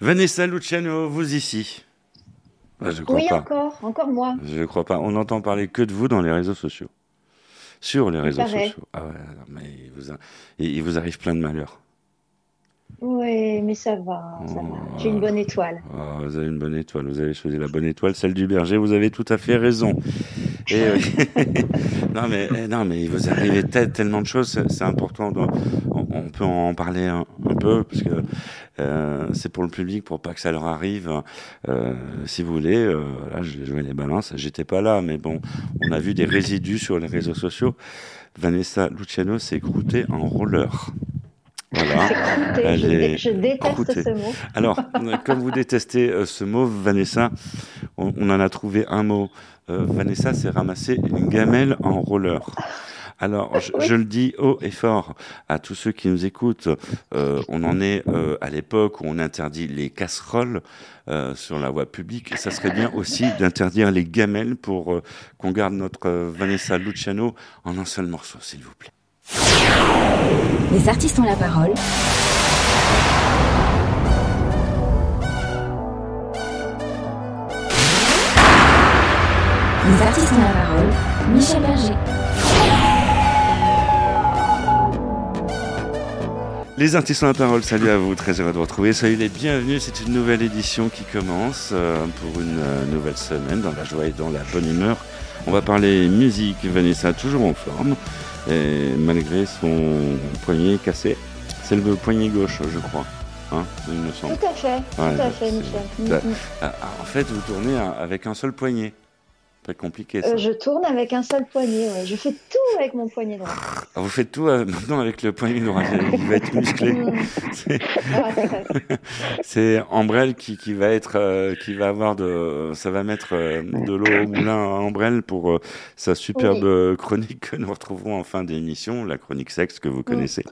Vanessa Luciano, vous ici ah, Je crois oui, encore, encore moi. Je ne crois pas. On n'entend parler que de vous dans les réseaux sociaux. Sur les réseaux sociaux. Ah ouais, mais il vous, il vous arrive plein de malheurs. Oui, mais ça va, ça va. J'ai une bonne étoile. Oh, vous avez une bonne étoile. Vous avez choisi la bonne étoile, celle du berger. Vous avez tout à fait raison. Et, euh, non, mais, eh, non, mais il vous arrive tellement de choses. C'est important. on, peut en parler un, peu parce que euh, c'est pour le public, pour pas que ça leur arrive. Euh, si vous voulez, là, je vais jouer les balances. J'étais pas là, mais bon, on a vu des résidus sur les réseaux sociaux. Vanessa Luciano s'est croûtée en roller. Voilà. je, déteste ce mot. Alors, comme vous détestez euh, ce mot, Vanessa, on, en a trouvé un mot. Euh, Vanessa s'est ramassé une gamelle en roller. Alors, je, le dis haut et fort à tous ceux qui nous écoutent. Euh, on en est à l'époque où on interdit les casseroles sur la voie publique. Ça serait bien aussi d'interdire les gamelles pour qu'on garde notre Vanessa Luciano en un seul morceau, s'il vous plaît. Les artistes ont la parole. Les artistes ont la parole. Michel Berger. Les artistes ont la parole, salut à vous, très heureux de vous retrouver. Soyez les bienvenus, c'est une nouvelle édition qui commence euh, pour une euh, nouvelle semaine dans la joie et dans la bonne humeur. On va parler musique, Vanessa toujours en forme et malgré son poignet cassé. C'est le poignet gauche, je crois. Hein, il me semble. Tout à fait, tout à fait, Michel. Mm, mm. Ah, en fait, vous tournez avec un seul poignet. Compliqué ça. Euh, je tourne avec un seul poignet, ouais. je fais tout avec mon poignet droit. Ah, vous faites tout euh, maintenant avec le poignet droit, il va être musclé. C'est Ambrelle qui, qui va être, euh, qui va avoir de, ça va mettre de l'eau au moulin à Ambrelle pour sa superbe chronique que nous retrouverons en fin d'émission, la chronique sexe que vous connaissez.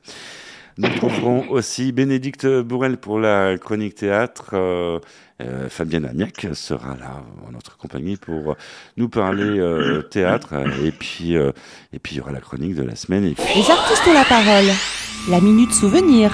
Nous trouverons aussi Bénédicte Bourrel pour la chronique théâtre. Euh, euh, Fabienne Amiac sera là en notre compagnie pour nous parler euh, théâtre. Et puis, et puis il y aura la chronique de la semaine. Les artistes ont la parole. La minute souvenir.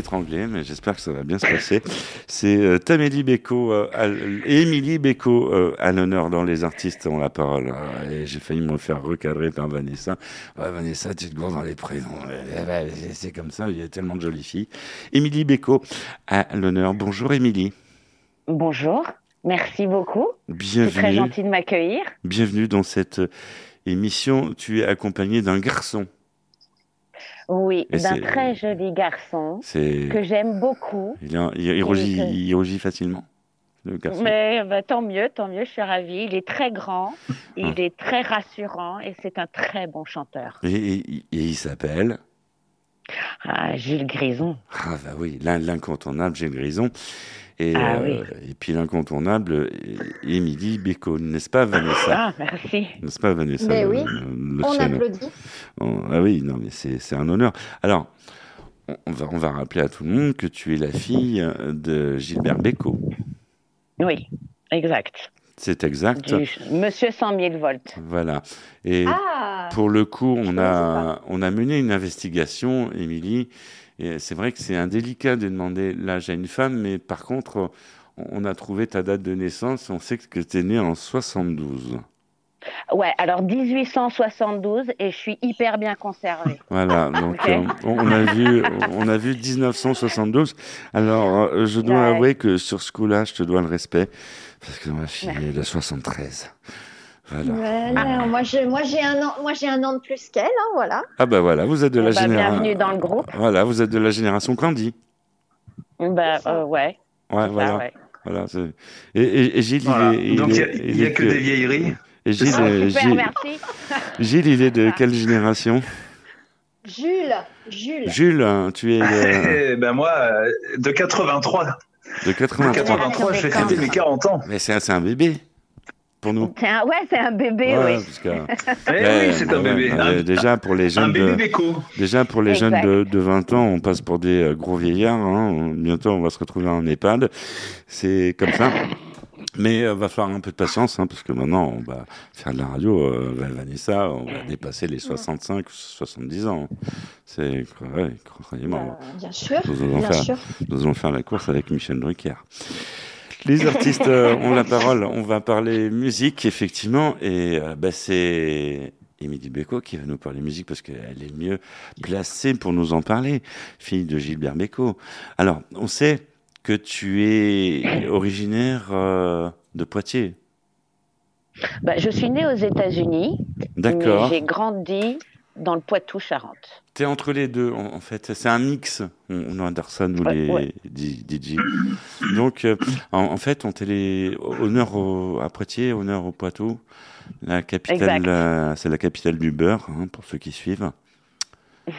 S'étrangler, mais j'espère que ça va bien se passer. C'est euh, Tamélie Beko euh, et Émilie euh, à l'honneur dans Les Artistes ont la parole. Ah, et j'ai failli me faire recadrer par Vanessa. Vanessa, tu te gourdes dans les prénoms. C'est comme ça, il y a tellement de jolies filles. Émilie Beko à l'honneur. Bonjour Émilie. Bonjour, merci beaucoup. Bienvenue. C'est très gentil de m'accueillir. Bienvenue dans cette émission. Tu es accompagnée d'un garçon. Oui, d'un très joli garçon que j'aime beaucoup. Il, rougit, facilement. Le garçon. Mais bah, tant mieux, tant mieux, je suis ravie. Il est très grand, il ah. est très rassurant et c'est un très bon chanteur. Et, il s'appelle ah, Gilles Grison. Ah bah oui, l'incontournable Gilles Grison. Et, ah euh, et puis l'incontournable, Émilie Béco, n'est-ce pas Vanessa? Ah, merci. N'est-ce pas Vanessa Mais oui, on applaudit. ah oui, non, mais c'est un honneur. Alors, on va, on va rappeler à tout le monde que tu es la fille de Gilbert Béco. Oui, exact. C'est exact. Monsieur 100 000 volts. Voilà. Et ah, pour le coup, on a, on a mené une investigation, Émilie, c'est vrai que c'est indélicat de demander l'âge à une femme, mais par contre, on a trouvé ta date de naissance, on sait que tu es né en 72. Ouais, alors 1872 et je suis hyper bien conservée. Voilà, donc euh, on a vu, on a vu 1972. Alors, euh, je dois avouer que sur ce coup-là, je te dois le respect parce que ma fille est de 73. Voilà. Voilà, moi, j'ai un an, moi, j'ai un an de plus qu'elle, hein, voilà. Ah bah voilà, vous êtes de la Bah, génération. bienvenue dans le groupe. Voilà, vous êtes de la génération Candy. Bah, euh, ouais. Ouais, voilà. ouais. voilà et, et- et Gilles, Voilà. il est, il Donc, il n'y a, que des vieilleries. Et Gilles, Ah, euh, super, Gilles- merci. Gilles, il est de quelle génération? Jules, Jules. Jules, hein, tu es de, Eh ben moi, euh, de 83. De 83. 83, je vais fêter mes 40 ans. Mais c'est c'est un bébé pour nous. C'est un- Ouais, c'est un bébé, Ouais, oui. que- Eh Ouais, oui, c'est un ouais, bébé. déjà pour les Un jeunes bébé de, déjà pour les Exact. jeunes de, de 20 ans, on passe pour des euh, gros vieillards. hein. Bientôt, on va se retrouver en EHPAD. C'est comme ça. Mais euh, va falloir un peu de patience, hein, parce que maintenant, on va faire de la radio. Euh, Vanessa, on va dépasser les 65 ou 70 ans. C'est ouais, croyez-moi. Euh, bien sûr, Nous allons bien faire- sûr. Nous allons faire la course avec Michel Drucker. Les artistes euh, ont la parole. On va parler musique, effectivement. Et euh, bah, c'est Émilie Bécaud qui va nous parler musique parce qu'elle est mieux placée pour nous en parler, fille de Gilbert Bécaud. Alors, on sait que tu es originaire euh, de Poitiers. Bah, je suis née aux États-Unis, D'accord. j'ai grandi dans le Poitou-Charentes. Tu es entre les deux, en, en fait. C'est un mix. On, on ça, nous, Ouais, les ouais. DJ. Donc, euh, en, en fait, on télé... honneur au- à Poitiers, honneur au Poitou. La capitale, euh, c'est la capitale du beurre, hein, pour ceux qui suivent.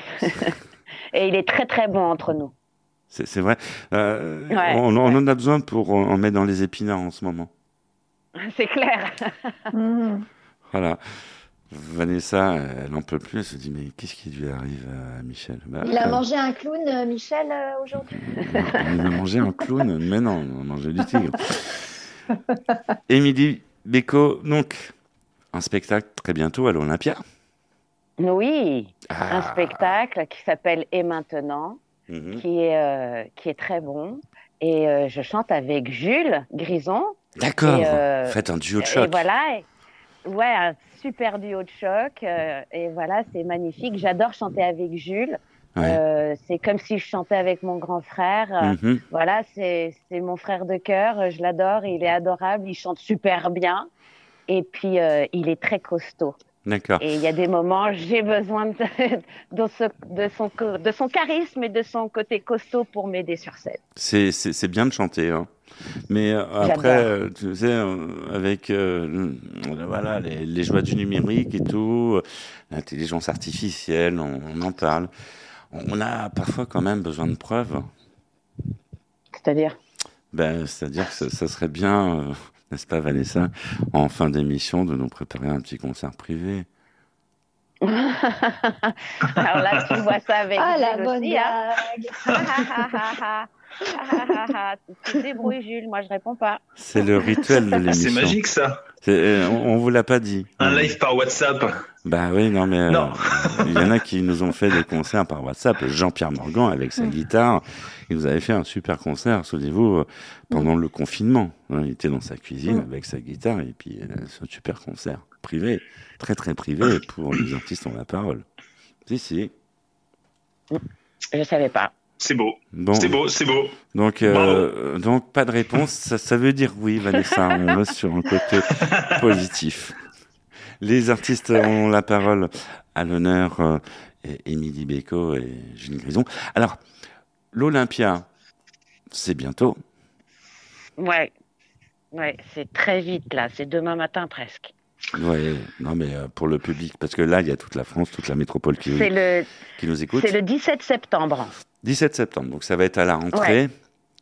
Et il est très très bon entre nous. C'est c'est vrai. Euh, Ouais, on, on en a besoin pour en mettre dans les épinards en ce moment. C'est clair. Mhm. Voilà. Vanessa, elle n'en peut plus. Elle se dit Mais qu'est-ce qui lui arrive à Michel? Bah, Il a euh, mangé un clown, euh, Michel, aujourd'hui. On a mangé un clown, mais non, on a mangé du tigre. Émilie Bécaud, donc, un spectacle très bientôt à l'Olympia. Oui, un Ah. spectacle qui s'appelle Et maintenant, Mhm. qui est, euh, qui est très bon. Et euh, je chante avec Jules Grison. D'accord, euh, faites un duo de Et choc. voilà, et- ouais, un super duo de choc. et voilà, c'est magnifique. J'adore chanter avec Jules. Ouais. Euh, c'est comme si je chantais avec mon grand frère. Mhm. Voilà, c'est c'est mon frère de cœur. Je l'adore. Il est adorable. Il chante super bien. Et puis, euh, il est très costaud. D'accord. Et il y a des moments, j'ai besoin de, de, ce- de son, de son charisme et de son côté costaud pour m'aider sur scène. C'est- bien de chanter. hein. Mais euh, après, euh, tu sais, euh, avec euh, voilà, les, les joies du numérique et tout, l'intelligence artificielle, on, on en parle. On, on a parfois quand même besoin de preuves. C'est-à-dire? Ben, C'est-à-dire que ça, ça serait bien, euh, n'est-ce pas Vanessa, en fin d'émission, de nous préparer un petit concert privé. Alors là, tu vois ça avec Ah, la Jules bonne aussi, hein. tu te débrouilles, Jules. Moi, je réponds pas. C'est le rituel de l'émission. C'est magique ça. Euh, On, on vous l'a pas dit. Un live par WhatsApp. Bah oui, non, mais euh, il y en a qui nous ont fait des concerts par WhatsApp. Jean-Pierre Morgan avec sa guitare, il nous avait fait un super concert, souvenez-vous, euh, pendant le confinement. hein. il était dans sa cuisine avec sa guitare et puis euh, c'est un super concert privé, très très privé pour les artistes ont la parole. Si si. Je savais pas. C'est beau. Bon, C'est beau, c'est beau. donc euh, donc pas de réponse. Ça, ça veut dire oui, Vanessa. On reste sur un côté positif. Les artistes ont la parole à l'honneur euh, Émilie Bécaud et Gilles Grison. Alors, l'Olympia, c'est bientôt. Ouais. Ouais, c'est très vite là. C'est demain matin presque. Ouais, non mais euh, pour le public, parce que là, il y a toute la France, toute la métropole qui, C'est le, qui nous écoute. c'est le 17 septembre. 17 septembre, donc ça va être à la rentrée.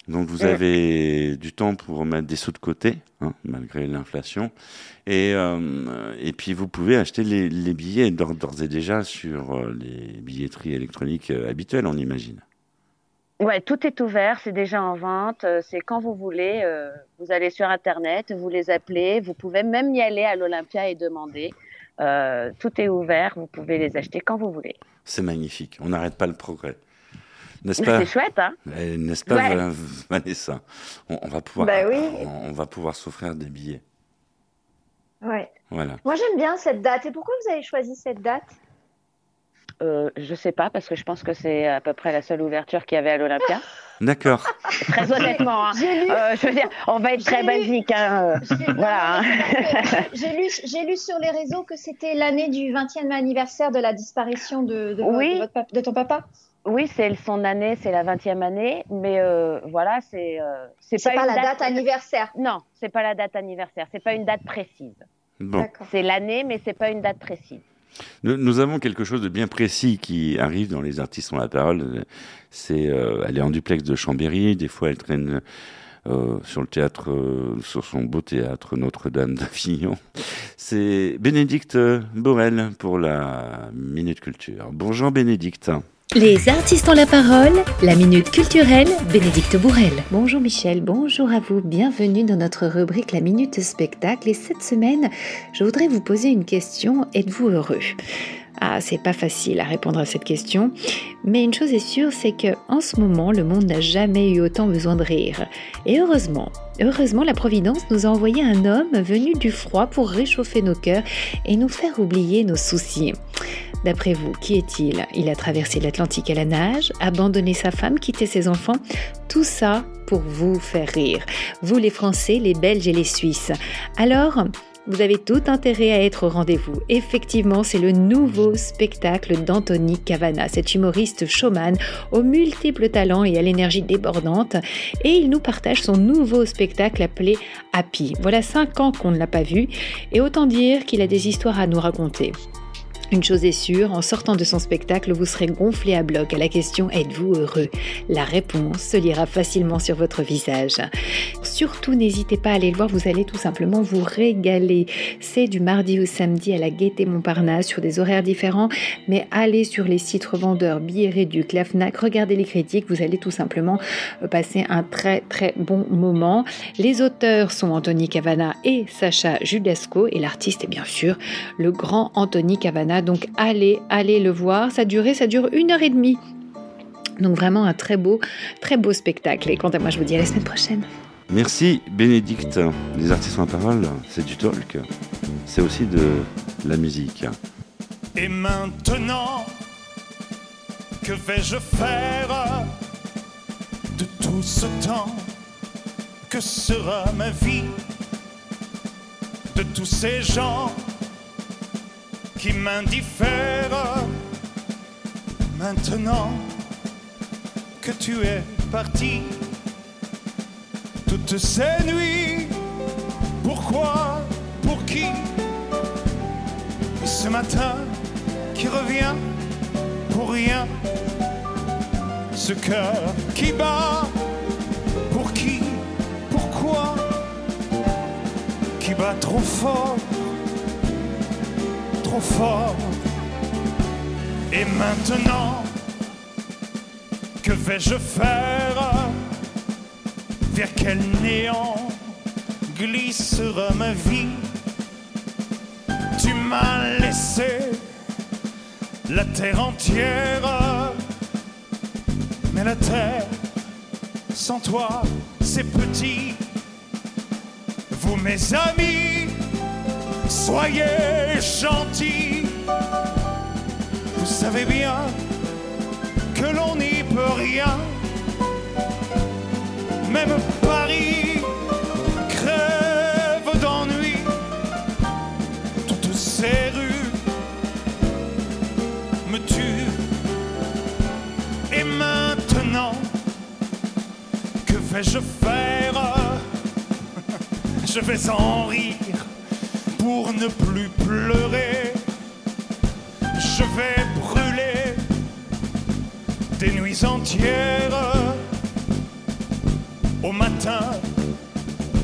Donc vous Mm. avez du temps pour mettre des sous de côté, hein, malgré l'inflation. Et, euh, et puis vous pouvez acheter les, les billets d'ores et déjà sur euh, les billetteries électroniques euh, habituelles, on imagine. Ouais, tout est ouvert, c'est déjà en vente, c'est quand vous voulez. euh, vous allez sur Internet, vous les appelez, vous pouvez même y aller à l'Olympia et demander. Euh, tout est ouvert, vous pouvez les acheter quand vous voulez. C'est magnifique, on n'arrête pas le progrès. N'est-ce pas, C'est chouette, hein n'est-ce pas Ouais. Vanessa? On, on va pouvoir, Bah oui. on, on va pouvoir s'offrir des billets. Ouais. Voilà. Moi, j'aime bien cette date. Et pourquoi vous avez choisi cette date? Euh, je sais pas parce que je pense que c'est à peu près la seule ouverture qu'il y avait à l'Olympia. D'accord. Très honnêtement, hein. J'ai lu, Euh, je veux dire, on va être très lu- basique. Hein. euh. j'ai- Voilà, hein. j'ai lu, j'ai lu sur les réseaux que c'était l'année du 20e anniversaire de la disparition de, de, Oui. de votre pap- de ton papa. Oui, c'est son année, c'est la 20e année, mais euh, voilà, c'est euh, c'est C'est pas, la date anniversaire. Non, c'est pas la date anniversaire, c'est pas une date précise. Bon. C'est l'année, mais c'est pas une date précise. Nous, nous avons quelque chose de bien précis qui arrive dans Les artistes ont la parole. C'est, euh, elle est en duplex de Chambéry. Des fois, elle traîne euh, sur le théâtre, euh, sur son beau théâtre Notre-Dame d'Avignon. C'est Bénédicte Borel pour la Minute Culture. Bonjour Bénédicte. Les artistes ont la parole, la minute culturelle, Bénédicte Bourrel. Bonjour Michel, bonjour à vous, bienvenue dans notre rubrique La Minute Spectacle et cette semaine, je voudrais vous poser une question, êtes-vous heureux? Ah, c'est pas facile à répondre à cette question, mais une chose est sûre, c'est que en ce moment, le monde n'a jamais eu autant besoin de rire. Et heureusement, heureusement, la Providence nous a envoyé un homme venu du froid pour réchauffer nos cœurs et nous faire oublier nos soucis. D'après vous, qui est-il? Il a traversé l'Atlantique à la nage, abandonné sa femme, quitté ses enfants. Tout ça pour vous faire rire. Vous les Français, les Belges et les Suisses. Alors, vous avez tout intérêt à être au rendez-vous. Effectivement, c'est le nouveau spectacle d'Anthony Cavana, cet humoriste showman aux multiples talents et à l'énergie débordante. Et il nous partage son nouveau spectacle appelé Happy. Voilà cinq ans qu'on ne l'a pas vu et autant dire qu'il a des histoires à nous raconter. Une chose est sûre, en sortant de son spectacle, vous serez gonflé à bloc à la question Êtes-vous heureux? La réponse se lira facilement sur votre visage. Surtout, n'hésitez pas à aller le voir, vous allez tout simplement vous régaler. C'est du mardi au samedi à la Gaîté Montparnasse sur des horaires différents, mais allez sur les sites revendeurs billets réduits, la FNAC, regardez les critiques, vous allez tout simplement euh, passer un très très bon moment. Les auteurs sont Anthony Cavana et Sacha Judasco et l'artiste est bien sûr le grand Anthony Cavana. Donc allez, allez le voir. Ça durait, ça dure une heure et demie. Donc vraiment un très beau, très beau spectacle. Et quant à moi, je vous dis à la semaine prochaine. Merci Bénédicte. Les artistes la parole, c'est du talk. C'est aussi de la musique. Et maintenant, que vais-je faire de tout ce temps Que sera ma vie? De tous ces gens qui m'indiffèrent Maintenant que tu es parti, toutes ces nuits, pourquoi, pour qui? Et ce matin qui revient pour rien, ce cœur qui bat, pour qui, pourquoi, qui bat trop fort, Et maintenant, que vais-je faire? Vers quel néant glissera ma vie? Tu m'as laissé la terre entière, mais la terre sans toi, c'est petit. Vous, mes amis, soyez gentils. Vous savez bien que l'on n'y peut rien. Même Paris crève d'ennui. Toutes ces rues me tuent. Et maintenant, que vais-je faire? Je vais en rire Je vais brûler des nuits entières. Au matin,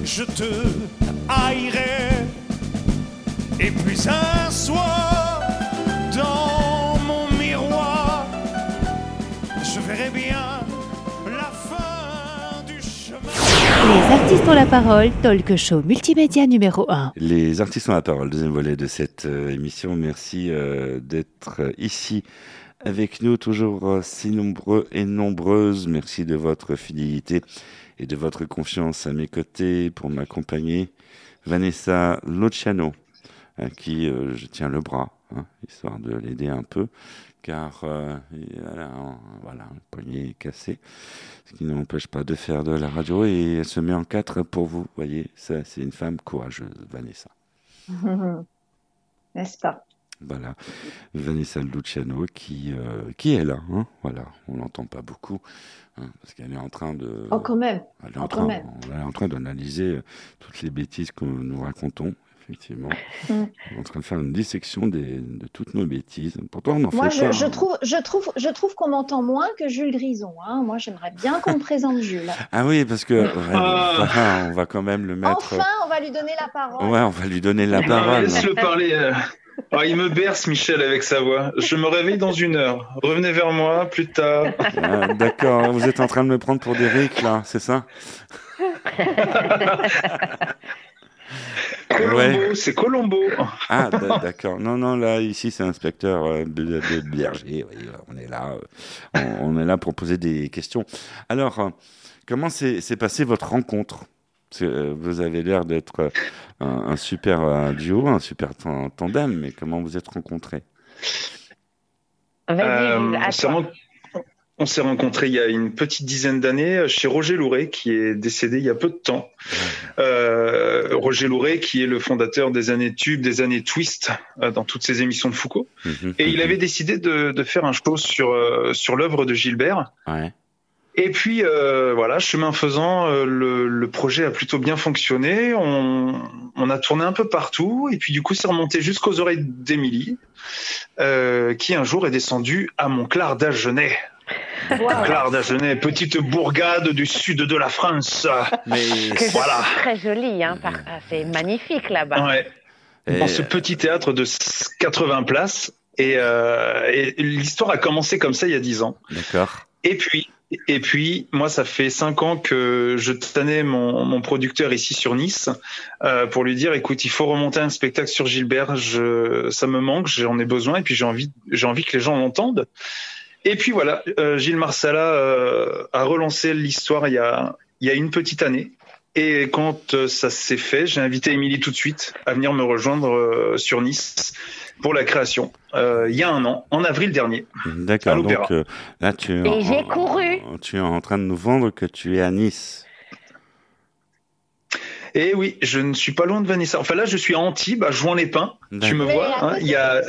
je te haïrai. Et puis un soir, dans mon miroir, je verrai bien artistes ont la parole, talk show multimédia numéro 1. Les artistes ont la parole, deuxième volet de cette euh, émission. Merci euh, d'être euh, ici avec nous, toujours si nombreux et nombreuses. Merci de votre fidélité et de votre confiance à mes côtés pour m'accompagner. Vanessa Luciano à qui je tiens le bras, hein, histoire de l'aider un peu, car euh, un, voilà, un poignet est cassé, ce qui ne m'empêche pas de faire de la radio, et elle se met en quatre pour vous, voyez, ça c'est une femme courageuse, Vanessa. N'est-ce pas? Voilà, Vanessa Luciano qui, euh, qui est là, hein, voilà, on l'entend pas beaucoup, hein, parce qu'elle est en train de... Oh, quand même. Elle est en Oh, train, même. on est en train d'analyser toutes les bêtises que nous racontons, effectivement. Mm. On est en train de faire une dissection des, de toutes nos bêtises. Pourtant, on en Moi, fait je, pas. je hein. trouve, je trouve, je trouve qu'on m'entend moins que Jules Grison. Hein. Moi, j'aimerais bien qu'on me présente Jules. Ah oui, parce que ouais, voilà, on va quand même le mettre. Enfin, on va lui donner la parole. Ouais, on va lui donner la parole. Laisse-le parler. euh. Ah, il me berce, Michel, avec sa voix. Je me réveille dans une heure. Revenez vers moi plus tard. Ah, D'accord, vous êtes en train de me prendre pour Derrick, là, c'est ça? Colombo, Ouais. c'est Colombo. Ah, d- d'accord. Non, non, là, ici, c'est inspecteur euh, de, Berger. Oui, on est là. euh, on, on est là pour poser des questions. Alors, euh, comment s'est s'est passée votre rencontre? Euh, Vous avez l'air d'être euh, un, un super euh, duo, un super tan- tandem, mais comment vous êtes rencontrés? Vas-y, Euh, on s'est rencontrés il y a une petite dizaine d'années chez Roger Louret, qui est décédé il y a peu de temps. Euh, Roger Louret, qui est le fondateur des années Tube, des années Twist, euh, dans toutes ses émissions de Foucault. Mhm, Et il mhm. avait décidé de, de faire un show sur, euh, sur l'œuvre de Gilbert. Ouais. Et puis euh, voilà, chemin faisant, euh, le, le projet a plutôt bien fonctionné. On, on a tourné un peu partout, et puis du coup, c'est remonté jusqu'aux oreilles d'Émilie, euh, qui un jour est descendue à Montclar d'Agenais. Montclar d'Agenais, petite bourgade du sud de la France. Mais Que Voilà. très joli, hein, par- ah, c'est magnifique là-bas. Ouais, Et- dans ce petit théâtre de 80 places. Et, euh, et l'histoire a commencé comme ça il y a 10 ans. D'accord. Et puis, et puis, moi, ça fait cinq ans que je tannais mon, mon producteur ici sur Nice euh, pour lui dire, écoute, il faut remonter un spectacle sur Gilbert. Je, ça me manque, j'en ai besoin, et puis j'ai envie, j'ai envie que les gens l'entendent. Et puis voilà, euh, Gilles Marsala euh, a relancé l'histoire il y a, il y a une petite année. Et quand euh, ça s'est fait, j'ai invité Émilie tout de suite à venir me rejoindre euh, sur Nice pour la création. Euh, il y a un an, en avril dernier. D'accord. Donc euh, là, tu es, Et j'ai couru. tu es en train de nous vendre que tu es à Nice. Et oui, je ne suis pas loin de Vanessa. Enfin là, je suis à Antibes, à Jouan-les-Pins. Tu me Mais vois hein, Il y a.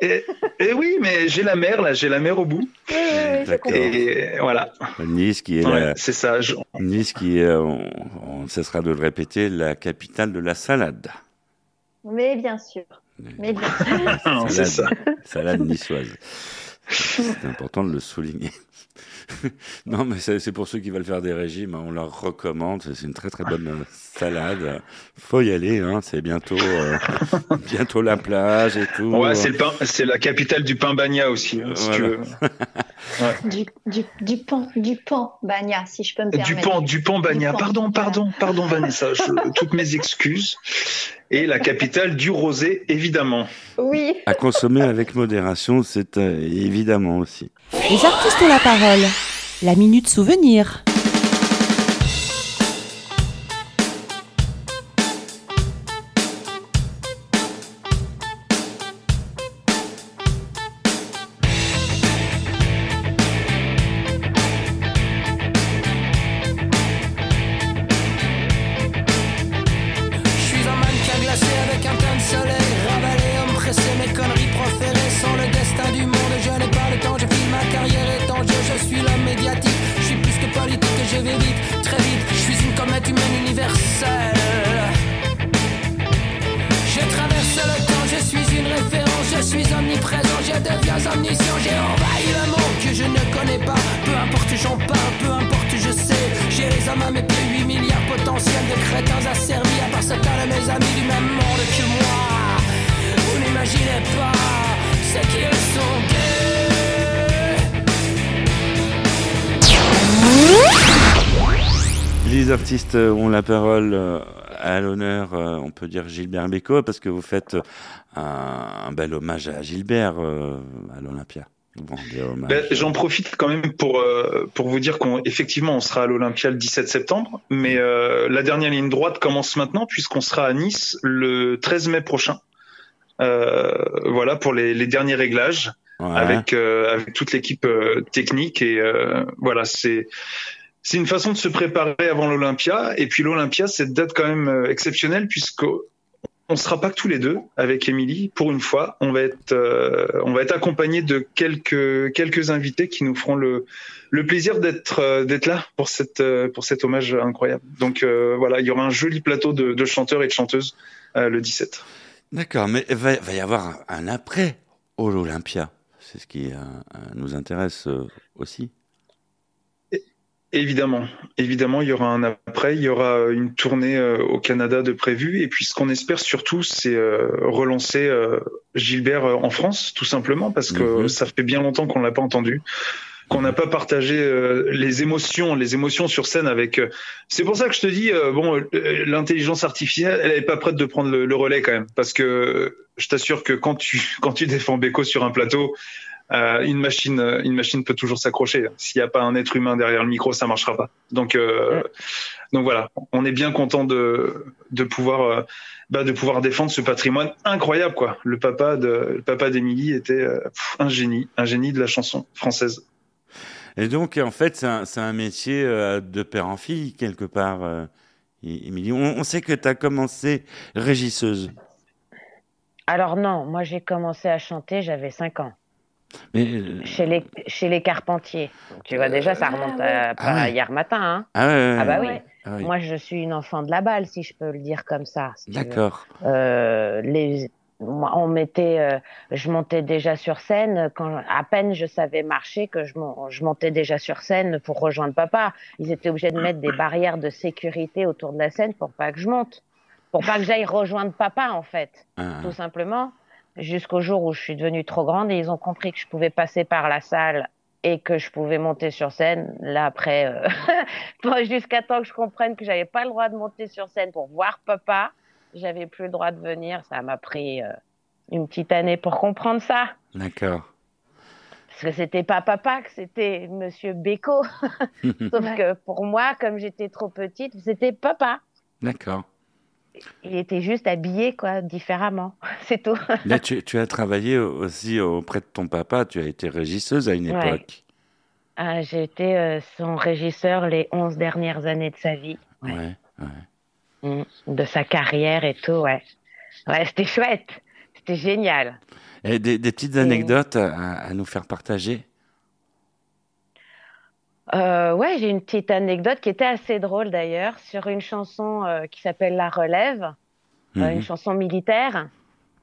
Et, et oui, mais j'ai la mer là, j'ai la mer au bout. Oui. Et voilà, Nice qui est Ouais, la- c'est ça. Je- Nice qui est, on, on cessera de le répéter, la capitale de la salade. Mais bien sûr. Mais bien sûr. c'est ça. Salade niçoise. C'est important de le souligner. non, mais c'est pour ceux qui veulent faire des régimes, hein, on leur recommande. C'est une très très bonne salade. Faut y aller, hein, c'est bientôt, euh, bientôt la plage et tout. Ouais, c'est le pain, c'est la capitale du pain bagna aussi, hein, si tu veux. Du, du, du pan, du pan, Bagna, si je peux me permettre. Du pan, du pan bagna. Pardon, pardon, pardon, Vanessa. je- toutes mes excuses. Et la capitale du rosé, évidemment. Oui. À consommer avec modération, c'est euh, évidemment aussi. Les artistes ont la parole. La minute souvenir. Peut dire Gilbert Bécaud, parce que vous faites euh, un, un bel hommage à Gilbert euh, à l'Olympia. Ben, J'en profite quand même pour euh, pour vous dire qu'on effectivement on sera à l'Olympia le 17 septembre, mais euh, la dernière ligne droite commence maintenant puisqu'on sera à Nice le 13 mai prochain voilà pour les, les derniers réglages Ouais. avec avec toute l'équipe technique et voilà c'est c'est une façon de se préparer avant l'Olympia et puis l'Olympia c'est une date quand même euh, exceptionnelle puisque on sera pas que tous les deux avec Émilie pour une fois on va être euh, accompagné de quelques invités qui nous feront le plaisir d'être euh, là pour cette cet hommage incroyable donc voilà il y aura un joli plateau de, chanteurs et de chanteuses le 17 D'accord, mais va, va y avoir un, après l'Olympia. C'est ce qui nous intéresse aussi. Évidemment, évidemment, il y aura un après, il y aura une tournée euh, au Canada de prévu, et puis ce qu'on espère surtout, c'est euh, relancer euh, Gilbert euh, en France, tout simplement, parce que Mhm. ça fait bien longtemps qu'on l'a pas entendu, qu'on n'a pas partagé euh, les émotions, les émotions sur scène avec. euh, C'est pour ça que je te dis, euh, bon, euh, l'intelligence artificielle, elle est pas prête de prendre le, le relais quand même, parce que euh, je t'assure que quand tu quand tu défends Beko sur un plateau. Euh, une machine, euh, une machine peut toujours s'accrocher. S'il n'y a pas un être humain derrière le micro, ça marchera pas. Donc, euh, donc voilà, on est bien content de de pouvoir euh, bah, de pouvoir défendre ce patrimoine incroyable quoi. Le papa de le papa d'Émilie était euh, pff, un génie, un génie de la chanson française. Et donc, en fait, c'est un, métier euh, de père en fille, quelque part, euh, Émilie. On, on sait que tu as commencé régisseuse. Alors non, moi j'ai commencé à chanter, j'avais 5 ans, Mais, euh, chez les, chez les Carpentiers. Donc, tu vois, déjà, ça remonte à, pas Ah ouais. hier matin. Hein. ah, ouais, Ah bah oui. Ah oui. Moi, je suis une enfant de la balle, si je peux le dire comme ça. si. D'accord. Euh, les, on mettait, euh, je montais déjà sur scène quand à peine je savais marcher que je, mon- je montais déjà sur scène pour rejoindre papa. Ils étaient obligés de mettre des barrières de sécurité autour de la scène pour pas que je monte, pour pas que j'aille rejoindre papa en fait, Ah, tout simplement. Jusqu'au jour où je suis devenue trop grande et ils ont compris que je pouvais passer par la salle et que je pouvais monter sur scène. Là après, euh, jusqu'à temps que je comprenne que j'avais pas le droit de monter sur scène pour voir papa, j'avais plus le droit de venir. Ça m'a pris euh, une petite année pour comprendre ça. D'accord. Parce que c'était pas papa, que c'était Monsieur Beko. Sauf que pour moi, comme j'étais trop petite, c'était papa. D'accord. Il était juste habillé, quoi, différemment. C'est tout. Là, tu, tu as travaillé aussi auprès de ton papa. Tu as été régisseuse à une Ouais. époque. Ah, J'ai été euh, son régisseur les 11 dernières années de sa vie. Ouais. Ouais. ouais. Mm. De sa carrière et tout, ouais. Ouais, c'était chouette. C'était génial. Et des, des petites anecdotes à, à nous faire partager? Euh, ouais, j'ai une petite anecdote qui était assez drôle d'ailleurs sur une chanson euh, qui s'appelle La Relève, euh, Mhm. une chanson militaire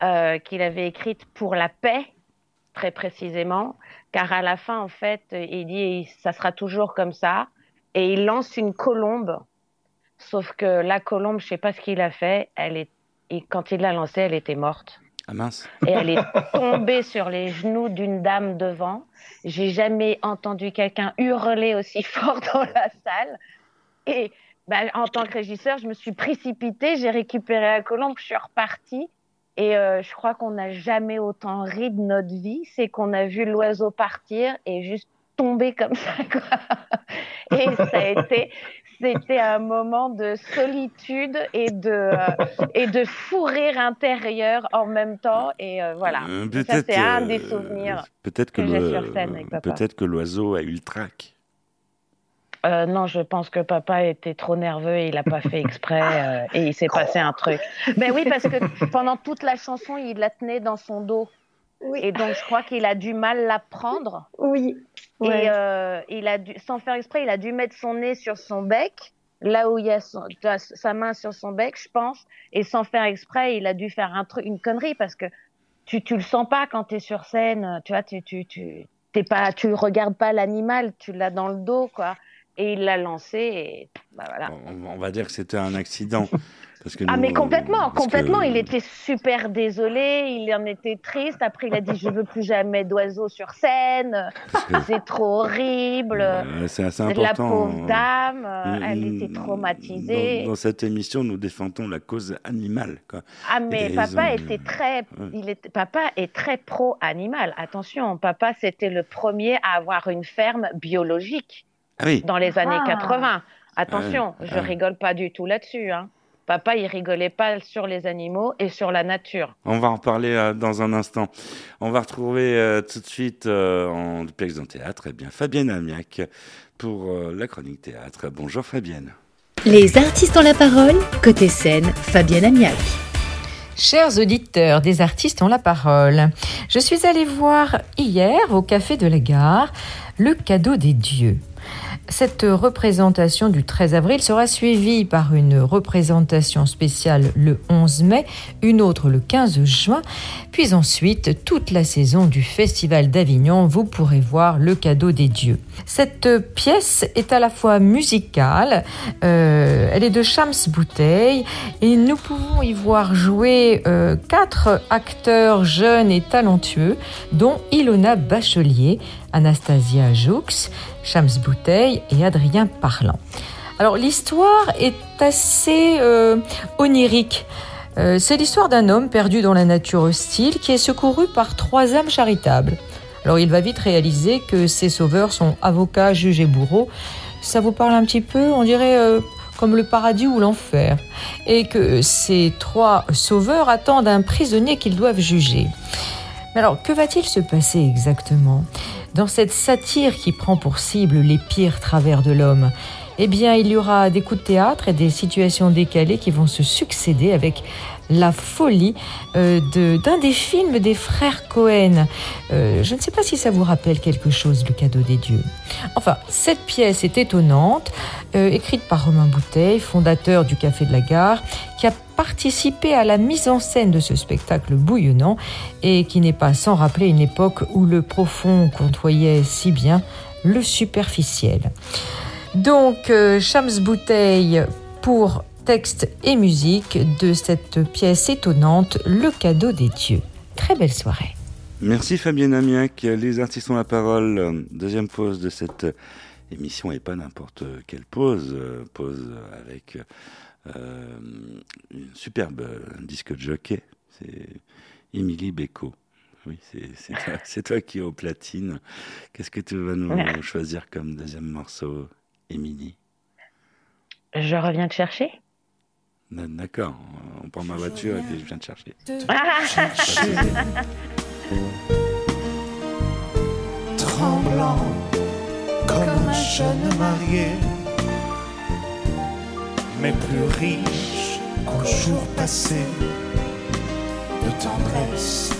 euh, qu'il avait écrite pour la paix, très précisément, car à la fin, en fait, il dit ça sera toujours comme ça, et il lance une colombe, sauf que la colombe, je sais pas ce qu'il a fait, elle est, et quand il l'a lancée, elle était morte Ah et elle est tombée sur les genoux d'une dame devant. J'ai jamais entendu quelqu'un hurler aussi fort dans la salle. Et bah, en tant que régisseur, je me suis précipitée, j'ai récupéré la colombe, je suis repartie. Et euh, je crois qu'on n'a jamais autant ri de notre vie. C'est qu'on a vu l'oiseau partir et juste tomber comme ça. Et ça a été, c'était un moment de solitude et de euh, et de fou rire intérieur en même temps. Et euh, voilà. Euh, ça, c'est un euh, des souvenirs. Peut-être que que j'ai le- sur scène avec papa. peut-être que l'oiseau a eu le trac. Euh, non, je pense que papa était trop nerveux et il a pas fait exprès euh, et il s'est passé un truc. Ben oui, parce que pendant toute la chanson, il la tenait dans son dos. Oui. Et donc, je crois qu'il a du mal à prendre. Oui. Et euh, il a dû, sans faire exprès, il a dû mettre son nez sur son bec, là où il y a son- sa main sur son bec, je pense. Et sans faire exprès, il a dû faire un truc, une connerie parce que tu, tu le sens pas quand tu es sur scène. Tu vois, tu, tu, tu, t'es pas, tu regardes pas l'animal, tu l'as dans le dos, quoi. Et il l'a lancé et bah voilà. On, on va dire que c'était un accident. Parce que Ah mais complètement, complètement. que- Il était super désolé, il en était triste. Après, il a dit je veux plus jamais d'oiseaux sur scène. C'est trop horrible. Euh, c'est assez la important. pauvre dame, euh, Mm, elle était traumatisée. Dans, dans cette émission, nous défendons la cause animale. Quoi. Ah mais Et papa était très, Ouais. il était, papa est très pro animal. Attention, papa c'était le premier à avoir une ferme biologique Ah oui, dans les années Ah. 80. Attention, Ouais, je rigole pas du tout là-dessus. Hein. Papa, il rigolait pas sur les animaux et sur la nature. On va en parler euh, dans un instant. On va retrouver euh, tout de suite euh, en duplex dans le théâtre, eh bien, Fabienne Amiac pour euh, la chronique théâtre. Bonjour Fabienne. Les artistes ont la parole. Côté scène, Fabienne Amiac. Chers auditeurs des artistes ont la parole, je suis allée voir hier au Café de la Gare le cadeau des dieux. Cette représentation du 13 avril sera suivie par une représentation spéciale le 11 mai, une autre le 15 juin, puis ensuite toute la saison du Festival d'Avignon, vous pourrez voir le cadeau des dieux. Cette pièce est à la fois musicale, euh, elle est de Shams Bouteille et nous pouvons y voir jouer euh, quatre acteurs jeunes et talentueux, dont Ilona Bachelier, Anastasia Joux, Shams Bouteille et Adrien Parlant. Alors l'histoire est assez euh, onirique. Euh, c'est l'histoire d'un homme perdu dans la nature hostile qui est secouru par trois âmes charitables. Alors il va vite réaliser que ses sauveurs sont avocats, juges et bourreaux. Ça vous parle un petit peu On dirait euh, comme le paradis ou l'enfer. Et que ces trois sauveurs attendent un prisonnier qu'ils doivent juger. Mais alors, que va-t-il se passer exactement? Dans cette satire qui prend pour cible les pires travers de l'homme Eh bien, il y aura des coups de théâtre et des situations décalées qui vont se succéder avec la folie euh, d'un des films des frères Cohen. Euh, je ne sais pas si ça vous rappelle quelque chose, le cadeau des dieux. Enfin, cette pièce est étonnante, euh, écrite par Romain Bouteille, fondateur du Café de la Gare, qui a participé à la mise en scène de ce spectacle bouillonnant et qui n'est pas sans rappeler une époque où le profond côtoyait si bien le superficiel. Donc, euh, Shams Bouteille pour texte et musique de cette pièce étonnante, Le cadeau des dieux. Très belle soirée. Merci Fabienne Amiac. Les artistes ont la parole. Euh, Deuxième pause de cette euh, émission et pas n'importe quelle pause. euh, Pause avec euh, une superbe euh, disque de jockey. C'est Émilie Beko. Oui, c'est toi, qui es au platine. Qu'est-ce que tu vas nous choisir comme deuxième morceau, Émilie? Je reviens te chercher? D'accord, on prend ma voiture et puis je viens te chercher. tremblant comme un jeune marié, mais plus riche qu'au jour passé de tendresse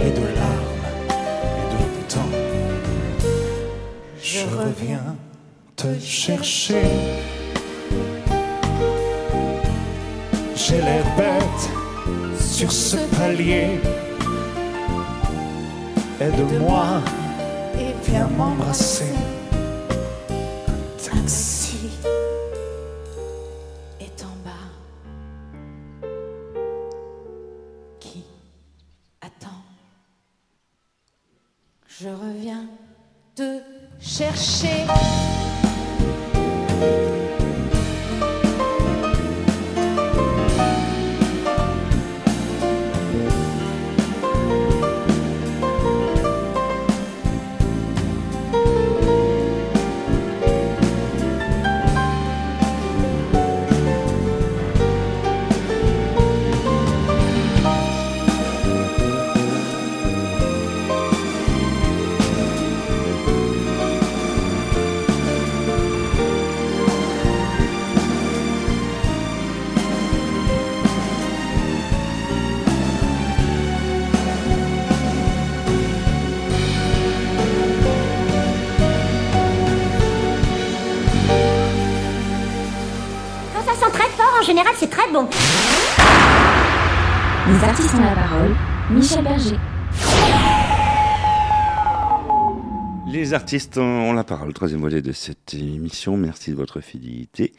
et de larmes et de temps. Je reviens te chercher. J'ai l'air bête sur ce palier. Aide-moi et viens m'embrasser. Les artistes ont la parole. Michel Berger. Les artistes ont la parole. Troisième volet de cette émission. Merci de votre fidélité.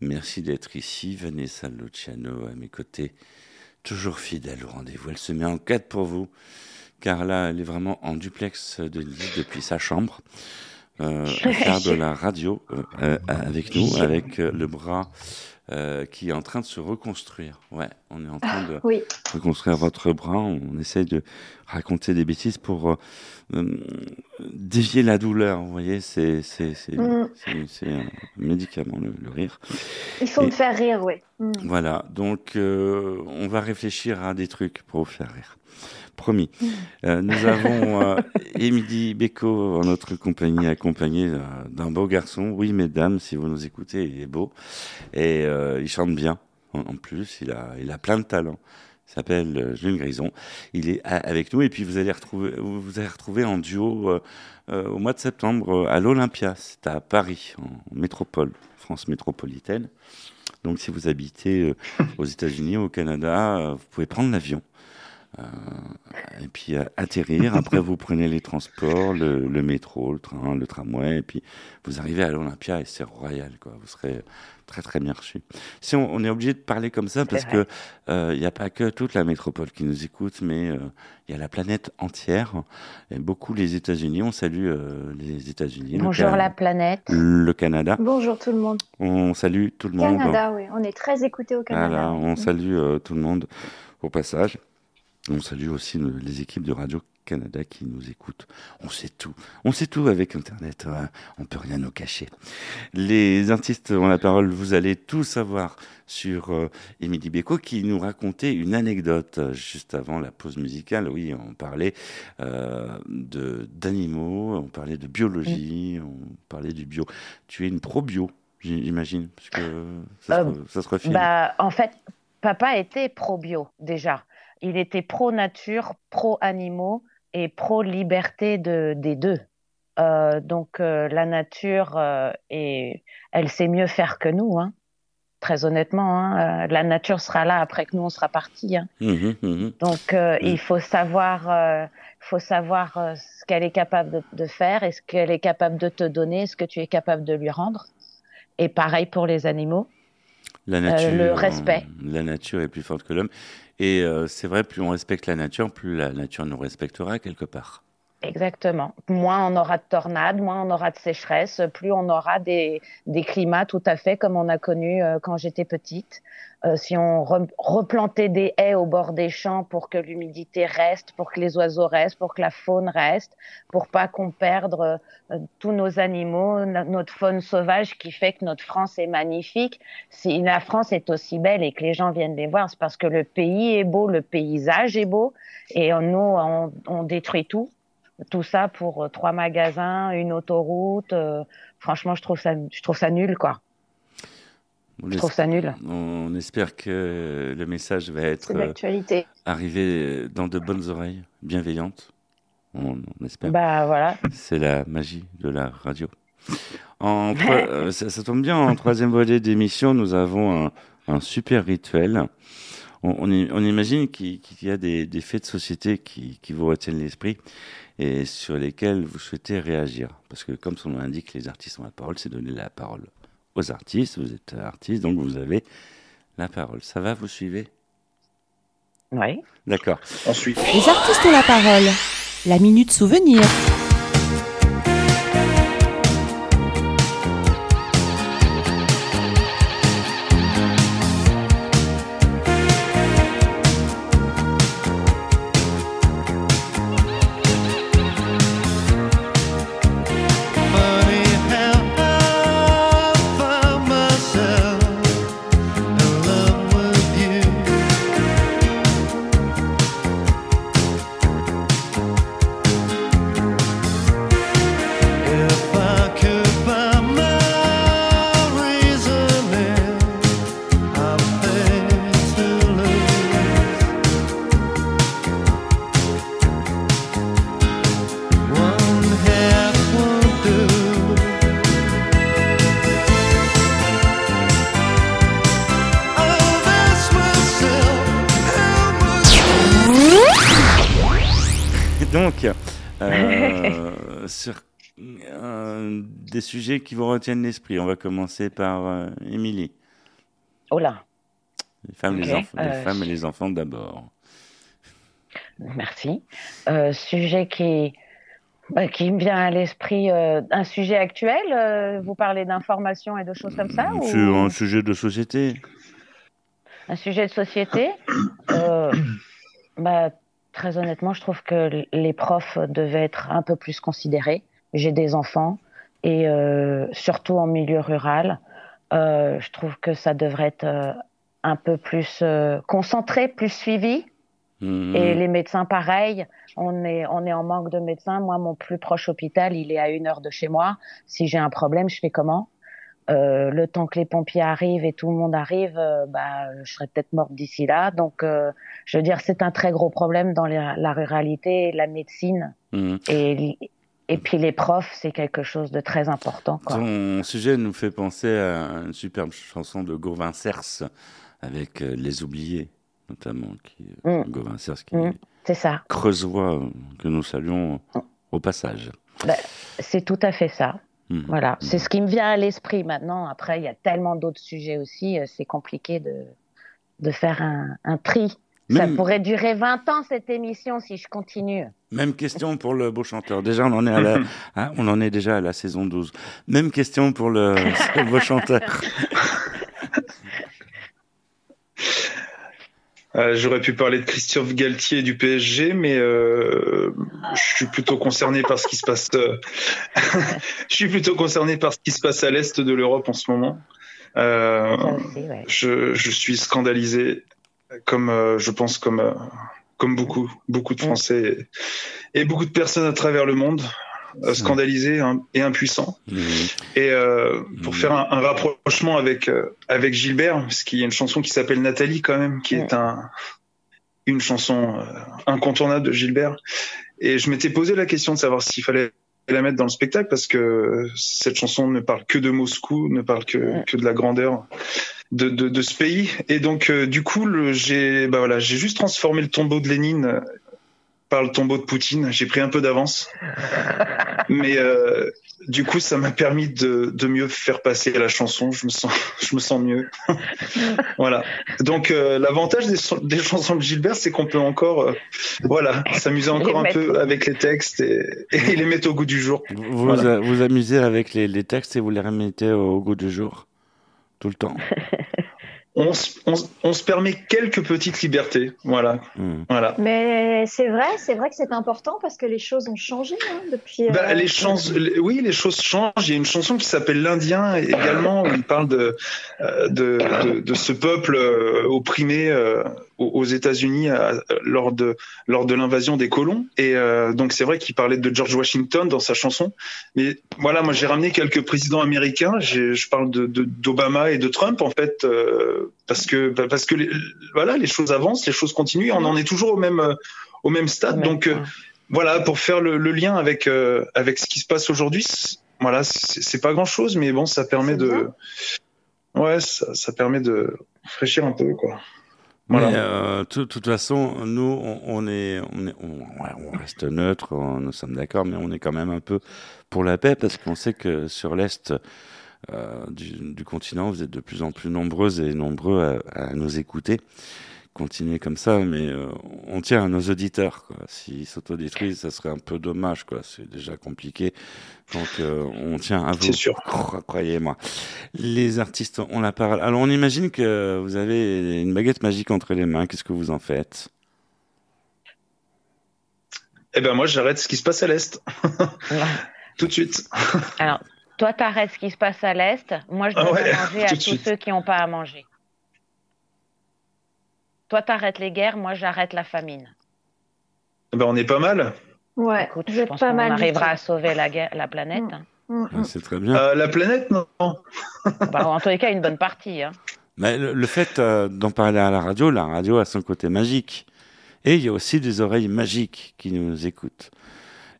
Merci d'être ici. Vanessa Luciano à mes côtés, toujours fidèle au rendez-vous. Elle se met en quête pour vous, car là, elle est vraiment en duplex de lit depuis sa chambre, euh, à faire de la radio euh, euh, avec nous, avec euh, le bras euh, qui est en train de se reconstruire. Ouais, on est en train de Oui. reconstruire votre bras. On essaye de raconter des bêtises pour euh, euh, dévier la douleur. Vous voyez, c'est Mm. un médicament le, le rire. Il faut Et- me faire rire, oui. Mm. Voilà, donc euh, on va réfléchir à des trucs pour vous faire rire. Promis. Euh, nous avons euh, Émilie Beko en notre compagnie, accompagnée euh, d'un beau garçon. Oui, mesdames, si vous nous écoutez, il est beau. Et il chante bien. En, en plus, il a, il a plein de talent. Il s'appelle Jules Grison. Il est avec nous. Et puis, vous allez retrouver, vous vous allez retrouver en duo au mois de septembre à l'Olympia. C'est à Paris, en métropole, France métropolitaine. Donc, si vous habitez aux États-Unis, au Canada, vous pouvez prendre l'avion. Euh, et puis euh, atterrir. Après, vous prenez les transports, le, le métro, le train, le tramway, et puis vous arrivez à l'Olympia et c'est royal, quoi. Vous serez très très bien reçu. Si on, on est obligé de parler comme ça parce que euh, il n'y a pas que toute la métropole qui nous écoute, mais euh, il y a la planète entière et beaucoup les États-Unis. On salue euh, les États-Unis, le, Bonjour la planète. le Canada. Bonjour tout le monde. On salue tout le monde. Canada, oui. On est très écoutés au Canada. Voilà, on salue euh, tout le monde au passage. On salue aussi le- les équipes de Radio Canada qui nous écoutent. On sait tout. On sait tout avec Internet. ouais. On peut rien nous cacher. Les artistes ont la parole. Vous allez tout savoir sur euh, Émilie qui nous racontait une anecdote euh, juste avant la pause musicale. Oui, on parlait euh, de d'animaux, on parlait de biologie, on parlait du bio. Tu es une pro-bio, j'imagine, parce que ça, Euh, se, ça se refile. Bah, en fait, papa était pro-bio déjà. Il était pro-nature, pro-animaux et pro-liberté de, des deux. Euh, donc euh, la nature, euh, et elle sait mieux faire que nous, hein. très honnêtement. Hein. Euh, la nature sera là après que nous on sera partis. Hein. Mhm, mhm. Donc euh, Mm. il faut savoir, euh, faut savoir euh, ce qu'elle est capable de, de faire et ce qu'elle est capable de te donner, ce que tu es capable de lui rendre. Et pareil pour les animaux. La nature, le respect. euh, La nature est plus forte que l'homme. Et euh, c'est vrai, plus on respecte la nature, plus la nature nous respectera quelque part. Exactement. Moins on aura de tornades, moins on aura de sécheresse, plus on aura des, des climats tout à fait comme on a connu euh, quand j'étais petite. Euh, si on re- replantait des haies au bord des champs pour que l'humidité reste, pour que les oiseaux restent, pour que la faune reste, pour pas qu'on perde euh, tous nos animaux, no- notre faune sauvage qui fait que notre France est magnifique. Si la France est aussi belle et que les gens viennent les voir, c'est parce que le pays est beau, le paysage est beau, et nous on, on détruit tout tout ça pour euh, trois magasins, une autoroute. euh, franchement, je trouve ça, je trouve ça nul, quoi. On Je trouve ça nul. On espère que le message va être euh, arrivé dans de bonnes oreilles, bienveillantes. On, on espère. Bah voilà. C'est la magie de la radio. En euh, ça, ça tombe bien, en troisième volet d'émission, nous avons un, un super rituel. On, on, i- on imagine qu'il qu'il y a des, des faits de société qui, qui vous retiennent l'esprit et sur lesquels vous souhaitez réagir. Parce que comme son nom l'indique, les artistes ont la parole, c'est donner la parole aux artistes. Vous êtes artiste, donc vous avez la parole. Ça va, vous suivez? Oui. D'accord. Ensuite. Les artistes ont la parole. La minute souvenir. Sujets qui vous retiennent l'esprit, on va commencer par euh, Émilie. Oh là. Les femmes, les, enfants, les euh, femmes et les enfants d'abord. Merci. Euh, sujet qui, Bah, qui me vient à l'esprit euh, un sujet actuel. euh, vous parlez d'information et de choses comme ça ou C'est un sujet de société. un sujet de société Euh, bah, Très honnêtement, je trouve que les profs devaient être un peu plus considérés. J'ai des enfants et euh, surtout en milieu rural, euh, je trouve que ça devrait être euh, un peu plus euh, concentré, plus suivi. Mhm. Et les médecins, pareil, on est, on est en manque de médecins. Moi, mon plus proche hôpital, il est à une heure de chez moi. Si j'ai un problème, je fais comment? Euh, Le temps que les pompiers arrivent et tout le monde arrive, euh, bah, je serais peut-être morte d'ici là. Donc, euh, je veux dire, c'est un très gros problème dans la, la ruralité, la médecine. Mhm. Et, et puis les profs, c'est quelque chose de très important. Quoi. Ton sujet nous fait penser à une superbe chanson de Gauvin Cers avec euh, Les Oubliés, notamment, qui, Mm. Gauvin Cers qui Mm, ça. creusois, euh, que nous saluons au passage. Bah, c'est tout à fait ça. Mhm. Voilà, c'est ce qui me vient à l'esprit maintenant. Après, il y a tellement d'autres sujets aussi, euh, c'est compliqué de, de faire un, un tri. Ça Même- pourrait durer 20 ans cette émission si je continue. Même question pour le beau chanteur. Déjà, on en est, à la, hein, on en est déjà à la saison 12. Même question pour le, le beau chanteur. Euh, J'aurais pu parler de Christophe Galtier du PSG, mais euh, je suis plutôt concerné par ce qui se passe. euh, je suis plutôt concerné par ce qui se passe à l'est de l'Europe en ce moment. Euh, Ça aussi, ouais. je, je suis scandalisé, comme euh, je pense comme euh, comme beaucoup beaucoup de Français et, et beaucoup de personnes à travers le monde, euh, scandalisés hein, et impuissants. Mhm. Et euh, pour faire un, un rapprochement avec euh, avec Gilbert, parce qu'il y a une chanson qui s'appelle Nathalie quand même, qui est un une chanson euh, incontournable de Gilbert. Et je m'étais posé la question de savoir s'il fallait la mettre dans le spectacle parce que cette chanson ne parle que de Moscou, ne parle que, que de la grandeur de, de, de ce pays. Et donc, euh, du coup, j'ai bah voilà, j'ai juste transformé le tombeau de Lénine euh, par le tombeau de Poutine. J'ai pris un peu d'avance. Mais euh, du coup, ça m'a permis de, de mieux faire passer la chanson. Je me sens, je me sens mieux. voilà. Donc, euh, l'avantage des, son- des chansons de Gilbert, c'est qu'on peut encore, euh, voilà, s'amuser encore Les un peu avec les textes et, et les mettre au goût du jour. Vous Voilà. vous amusez avec les, les textes et vous les remettez au goût du jour. Tout le temps. On, se- on on se permet quelques petites libertés. Voilà. Hmm. Voilà. Mais c'est vrai, c'est vrai que c'est important parce que les choses ont changé hein, depuis. Bah, euh, les chances, les- oui, les choses changent. Il y a une chanson qui s'appelle L'Indien également où il parle de euh, de, de, de ce peuple euh, opprimé euh, aux États-Unis lors de lors de l'invasion des colons. Et euh, donc c'est vrai qu'il parlait de George Washington dans sa chanson. Mais voilà, moi j'ai ramené quelques présidents américains. Je parle de d'Obama et de Trump en fait euh, parce que bah, parce que les, voilà les choses avancent, les choses continuent. On en est toujours au même euh, au même stade. donc euh, voilà, pour faire le, le lien avec avec ce qui se passe aujourd'hui, c'est- voilà, c'est pas grand chose, mais bon, ça permet de, ouais, ça, ça permet de fraîchir un peu, quoi. Voilà. Mais euh, de toute façon, nous, on, est, on, est on, reste neutre, nous sommes d'accord, mais on est quand même un peu pour la paix parce qu'on sait que sur l'est euh, du, du continent, vous êtes de plus en plus nombreuses et nombreux à, à nous écouter. Continuez comme ça, mais euh, on tient à nos auditeurs. S'ils s'autodétruisent, ça serait un peu dommage. quoi. C'est déjà compliqué. Donc, euh, on tient à vous. C'est sûr. Cro- Croyez-moi. Les artistes ont la parole. Alors, on imagine que vous avez une baguette magique entre les mains. Qu'est-ce que vous en faites? Eh ben moi, j'arrête ce qui se passe à l'est. Tout de suite. Alors, toi, t'arrêtes ce qui se passe à l'Est. Moi, je Ah ouais, à manger à tous suite. ceux qui n'ont pas à manger. Toi, t'arrêtes les guerres. Moi, j'arrête la famine. Eh ben on est pas mal. Ouais, Écoute, je pense qu'on arrivera à sauver la, guerre- la planète. hein. Mm, mm. C'est très bien. Euh, la planète, non. Bah, en tous les cas, une bonne partie. hein. Mais le, le fait euh, d'en parler à la radio, la radio a son côté magique. Et il y a aussi des oreilles magiques qui nous écoutent.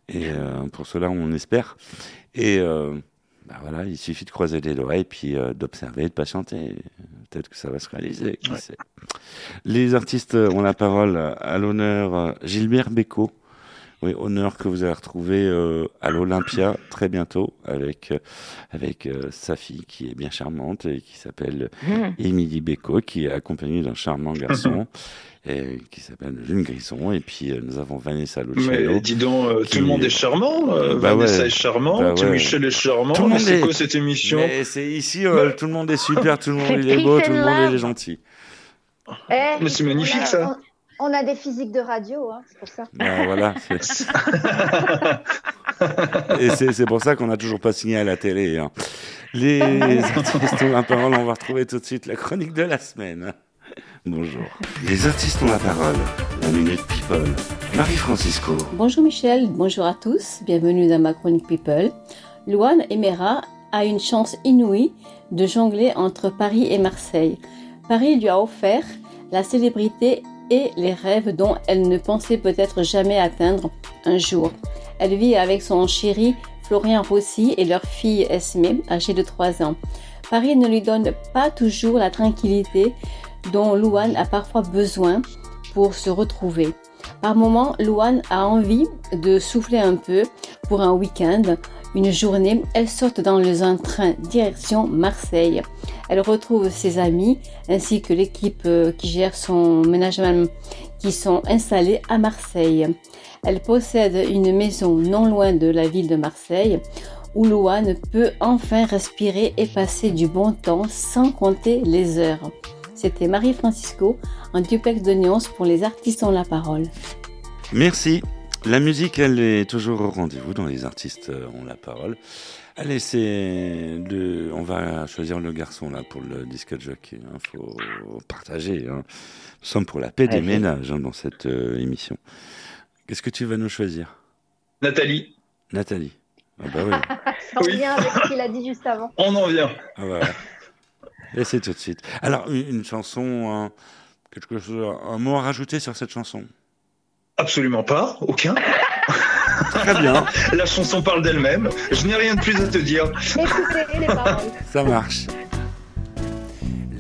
Et euh, pour cela, on espère. Et euh, bah voilà, il suffit de croiser les doigts et puis euh, d'observer, de patienter. Peut-être que ça va se réaliser. qui sait. Les artistes ont la parole à l'honneur. euh, Gilbert Bécaud, Oui, honneur que vous allez retrouver euh, à l'Olympia très bientôt avec, euh, avec euh, sa fille qui est bien charmante et qui s'appelle Mhm. Émilie Béco, qui est accompagnée d'un charmant garçon. Et qui s'appelle Jeune Grisson et puis euh, nous avons Vanessa Luciano Mais dis donc, euh, qui- tout le monde est charmant. euh, Bah Vanessa ouais. est charmante, Bah ouais. Michel est charmant. Tout le monde c'est est- quoi cette émission Mais c'est ici, euh, tout le monde est super, tout le monde C'est il est beau, tout le monde est gentil. Eh, Mais c'est magnifique, a- ça. On, on a des physiques de radio, hein, c'est pour ça. Ben, voilà. Et c'est c'est pour ça qu'on n'a toujours pas signé à la télé. hein. Les artistes ont la parole, on va retrouver tout de suite la chronique de la semaine. Bonjour. Les artistes ont la parole. La minute people. Marie-Francisco. Bonjour Michel, bonjour à tous, bienvenue dans ma chronique People. Luan Emera a une chance inouïe de jongler entre Paris et Marseille. Paris lui a offert la célébrité et les rêves dont elle ne pensait peut-être jamais atteindre un jour. Elle vit avec son chéri Florian Rossi et leur fille Esme, âgée de 3 ans. Paris ne lui donne pas toujours la tranquillité dont Luan a parfois besoin pour se retrouver. Par moments, Luan a envie de souffler un peu pour un week-end. Une journée, elle saute dans un train direction Marseille. Elle retrouve ses amis ainsi que l'équipe euh, qui gère son management qui sont installés à Marseille. Elle possède une maison non loin de la ville de Marseille où Luan peut enfin respirer et passer du bon temps sans compter les heures. C'était Marie-Francisco en duplex de Nyons pour les artistes ont la parole. Merci. La musique, elle est toujours au rendez-vous dans les artistes euh, ont la parole. Allez, c'est le, on va choisir le garçon là pour le disque jockey. Il faut partager. hein. Nous sommes pour la paix des Allez. ménages hein, dans cette euh, émission. Qu'est-ce que tu vas nous choisir, Nathalie, Nathalie Ah bah oui. Ça revient avec ce qu'il a dit juste avant. on en vient. Ah bah, Et c'est tout de suite. Alors une, une chanson, un, quelque chose, un mot à rajouter sur cette chanson? Absolument pas, aucun. Très bien, La chanson parle d'elle-même. Je n'ai rien de plus à te dire. Écoutez les paroles. ça marche.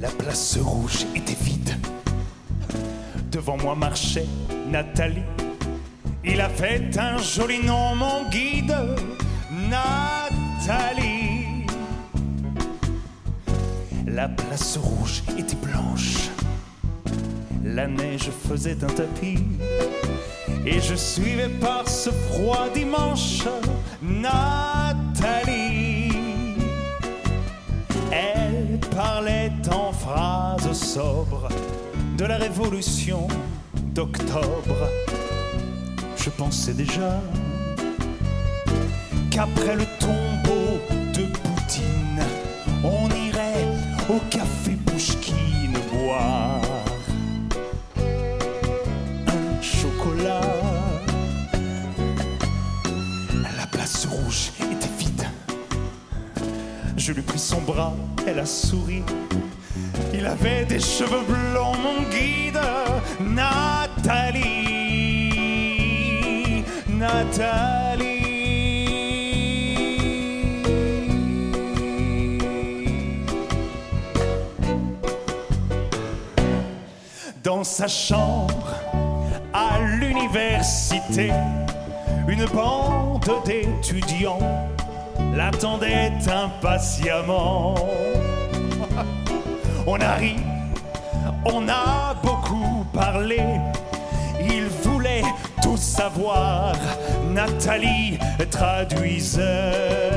La place rouge était vide. Devant moi marchait Nathalie. Il avait un joli nom, mon guide, Nathalie. La place rouge était blanche. La neige faisait un tapis. Et je suivais par ce froid dimanche Nathalie. Elle parlait en phrases sobres de la révolution d'octobre. Je pensais déjà qu'après le tombeau au café Pouchkine boire un chocolat. La place rouge était vide. Je lui pris son bras, elle a souri. Il avait des cheveux blancs, mon guide, Nathalie, Nathalie. Sa chambre, à l'université, une bande d'étudiants l'attendait impatiemment. On a ri, on a beaucoup parlé, il voulait tout savoir. Nathalie traduisait.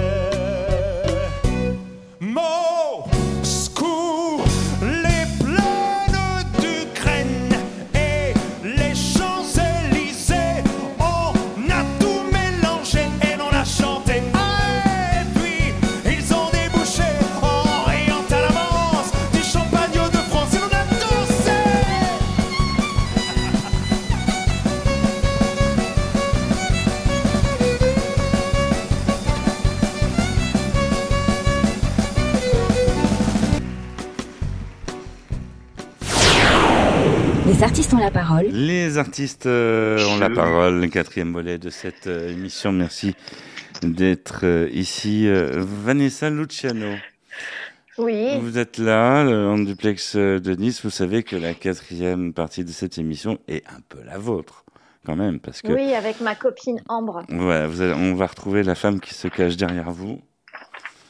Les artistes euh, ont la parole, le quatrième volet de cette euh, émission. Merci d'être euh, ici. Euh, Vanessa Luciano, Oui. vous êtes là, en duplex de Nice. Vous savez que la quatrième partie de cette émission est un peu la vôtre. quand même, parce que Oui, avec ma copine Ambre. ouais, vous allez- on va retrouver la femme qui se cache derrière vous,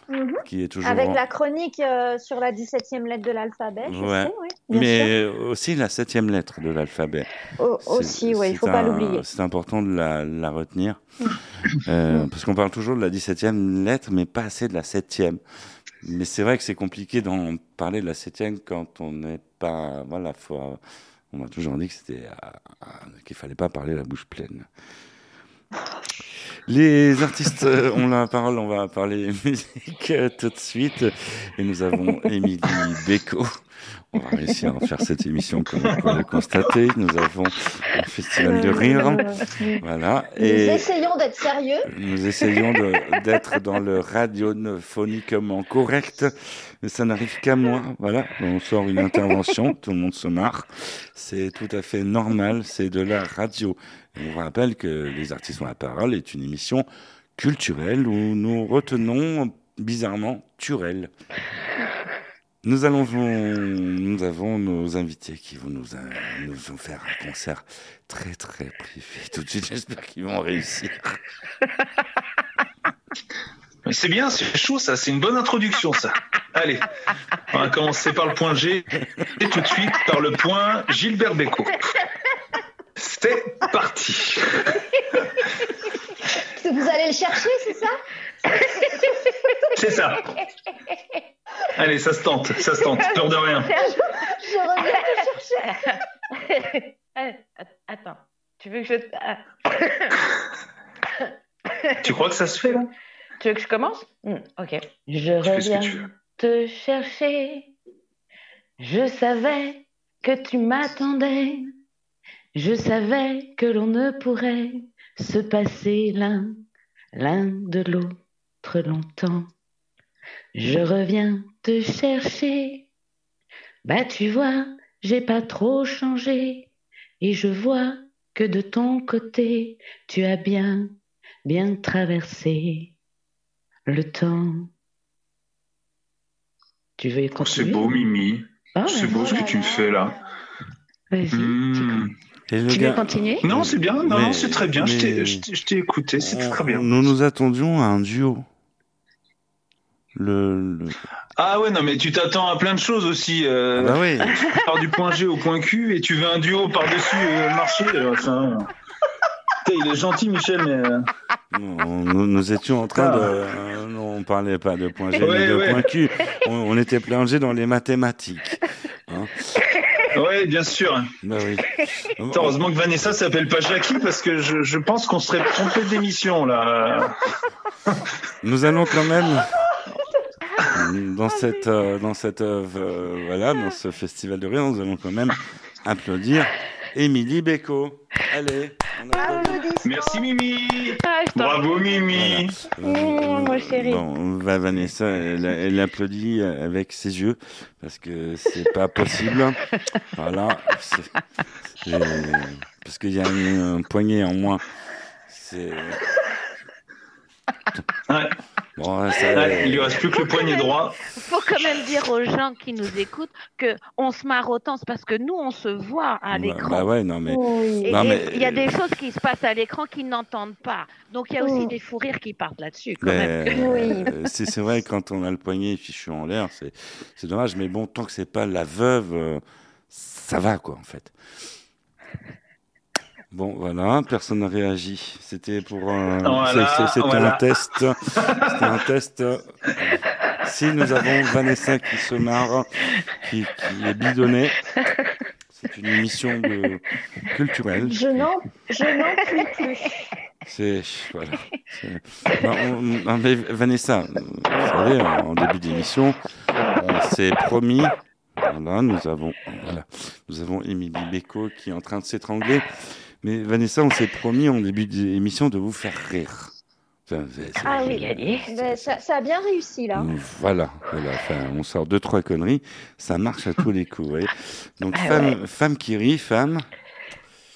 Mhm. qui est toujours. Avec en- la chronique euh, sur la 17e lettre de l'alphabet. je Ouais. oui, bien Mais aussi la septième lettre de l'alphabet. sûr. O- C'est- aussi, oui, il c'est faut pas l'oublier. C'est important de la, la retenir. Euh, parce qu'on parle toujours de la 17e lettre, mais pas assez de la septième. Mais c'est vrai que c'est compliqué d'en parler de la septième quand on n'est pas. Voilà, faut, on m'a toujours dit euh, euh, qu'il fallait pas parler la bouche pleine. Les artistes euh, ont la parole, on va parler musique euh, tout de suite. Et nous avons Émilie Beko. On va réussir à faire cette émission comme on peut le constater. Nous avons un festival de rire. Voilà. Nous essayons d'être sérieux. nous essayons d'être dans le radiophoniquement correct, mais ça n'arrive qu'à moi. Voilà, on sort une intervention, tout le monde se marre. C'est tout à fait normal, c'est de la radio. On vous rappelle que Les artistes ont la parole est une émission culturelle où nous retenons bizarrement Turel. Nous allons nous avons nos invités qui vont nous, nous vont faire un concert très très privé tout de suite. J'espère qu'ils vont réussir. C'est bien, c'est chaud ça, c'est une bonne introduction ça. Allez, on va commencer par le point G et tout de suite par le point Gilbert Bécaud. C'est parti. Vous allez le chercher, c'est ça C'est ça. Allez, ça se tente, ça se tente, peur de rien. Je reviens te chercher. Attends, tu veux que je. ah. Tu crois que ça se fait là? Tu veux que je commence? Hmm, Ok. Je Tu reviens te chercher. Je savais que tu m'attendais. Je savais que l'on ne pourrait se passer l'un l'un de l'autre longtemps. Je reviens te chercher. Bah tu vois, j'ai pas trop changé. Et je vois que de ton côté, tu as bien, bien traversé le temps. Tu veux Oh, C'est beau, Mimi. C'est beau ce que tu me fais là. Vas-y. Et le Tu veux continuer Non, c'est bien, non, Mais- non, c'est très bien. Je t'ai- mais- Je t'ai je t'ai écouté, c'est très bien. Nous nous attendions à un duo. Le, le- Ah ouais, non, mais tu t'attends à plein de choses aussi. Euh, Ah bah oui. Tu pars du point G au point Q et tu veux un duo par-dessus euh, le marché. euh, enfin, il est gentil, Michel, mais. euh, Non, nous, nous étions en train de. euh, non, on parlait pas de point G, mais Ouais, de ouais. point Q. On, on était plongé dans les mathématiques. Hein Bien sûr. bah oui. Heureusement que Vanessa s'appelle pas Jackie parce que je, je pense qu'on serait trompé d'émission là. Nous allons quand même dans cette euh, dans cette euh, voilà dans ce festival de rire, nous allons quand même applaudir Émilie Beko. Allez. Merci Mimi. Ah, Bravo Mimi. Euh, mon chéri. Bon, va Vanessa, elle, elle applaudit avec ses yeux parce que c'est pas possible. Voilà, parce qu'il y a une, un poignet en moins. C'est Ouais. Bon, ça- il lui reste plus que le poignet droit. faut quand même dire aux gens qui nous écoutent que on se marre autant, c'est parce que nous on se voit à l'écran. bah ouais, non mais et mais- il y a des choses qui se passent à l'écran qui n'entendent pas. Donc il y a aussi Mm. des fous rires qui partent là-dessus Mais, même. euh, c'est c'est vrai quand on a le poignet fichu en l'air, c'est c'est dommage. Mais bon, tant que c'est pas la veuve, euh, ça va quoi en fait. Bon, voilà, personne n'a réagi. C'était pour un, Voilà, c'était un test. C'était un test. Si nous avons Vanessa qui se marre, qui, qui est bidonnée, c'est une émission de culturelle. Je n'en je n'en puis plus. C'est voilà. c'est- Non, on- non, mais Vanessa, vous savez, en début d'émission, on s'est promis. Voilà, nous avons, voilà, nous avons Émilie Beko qui est en train de s'étrangler. Mais Vanessa, on s'est promis en début d'émission de vous faire rire. Enfin, Ah oui, Ben, ça, ça a bien réussi là. Voilà, voilà. Enfin, on sort deux trois conneries, ça marche à tous les coups. Donc Ah femme, ouais. femme qui rit, femme.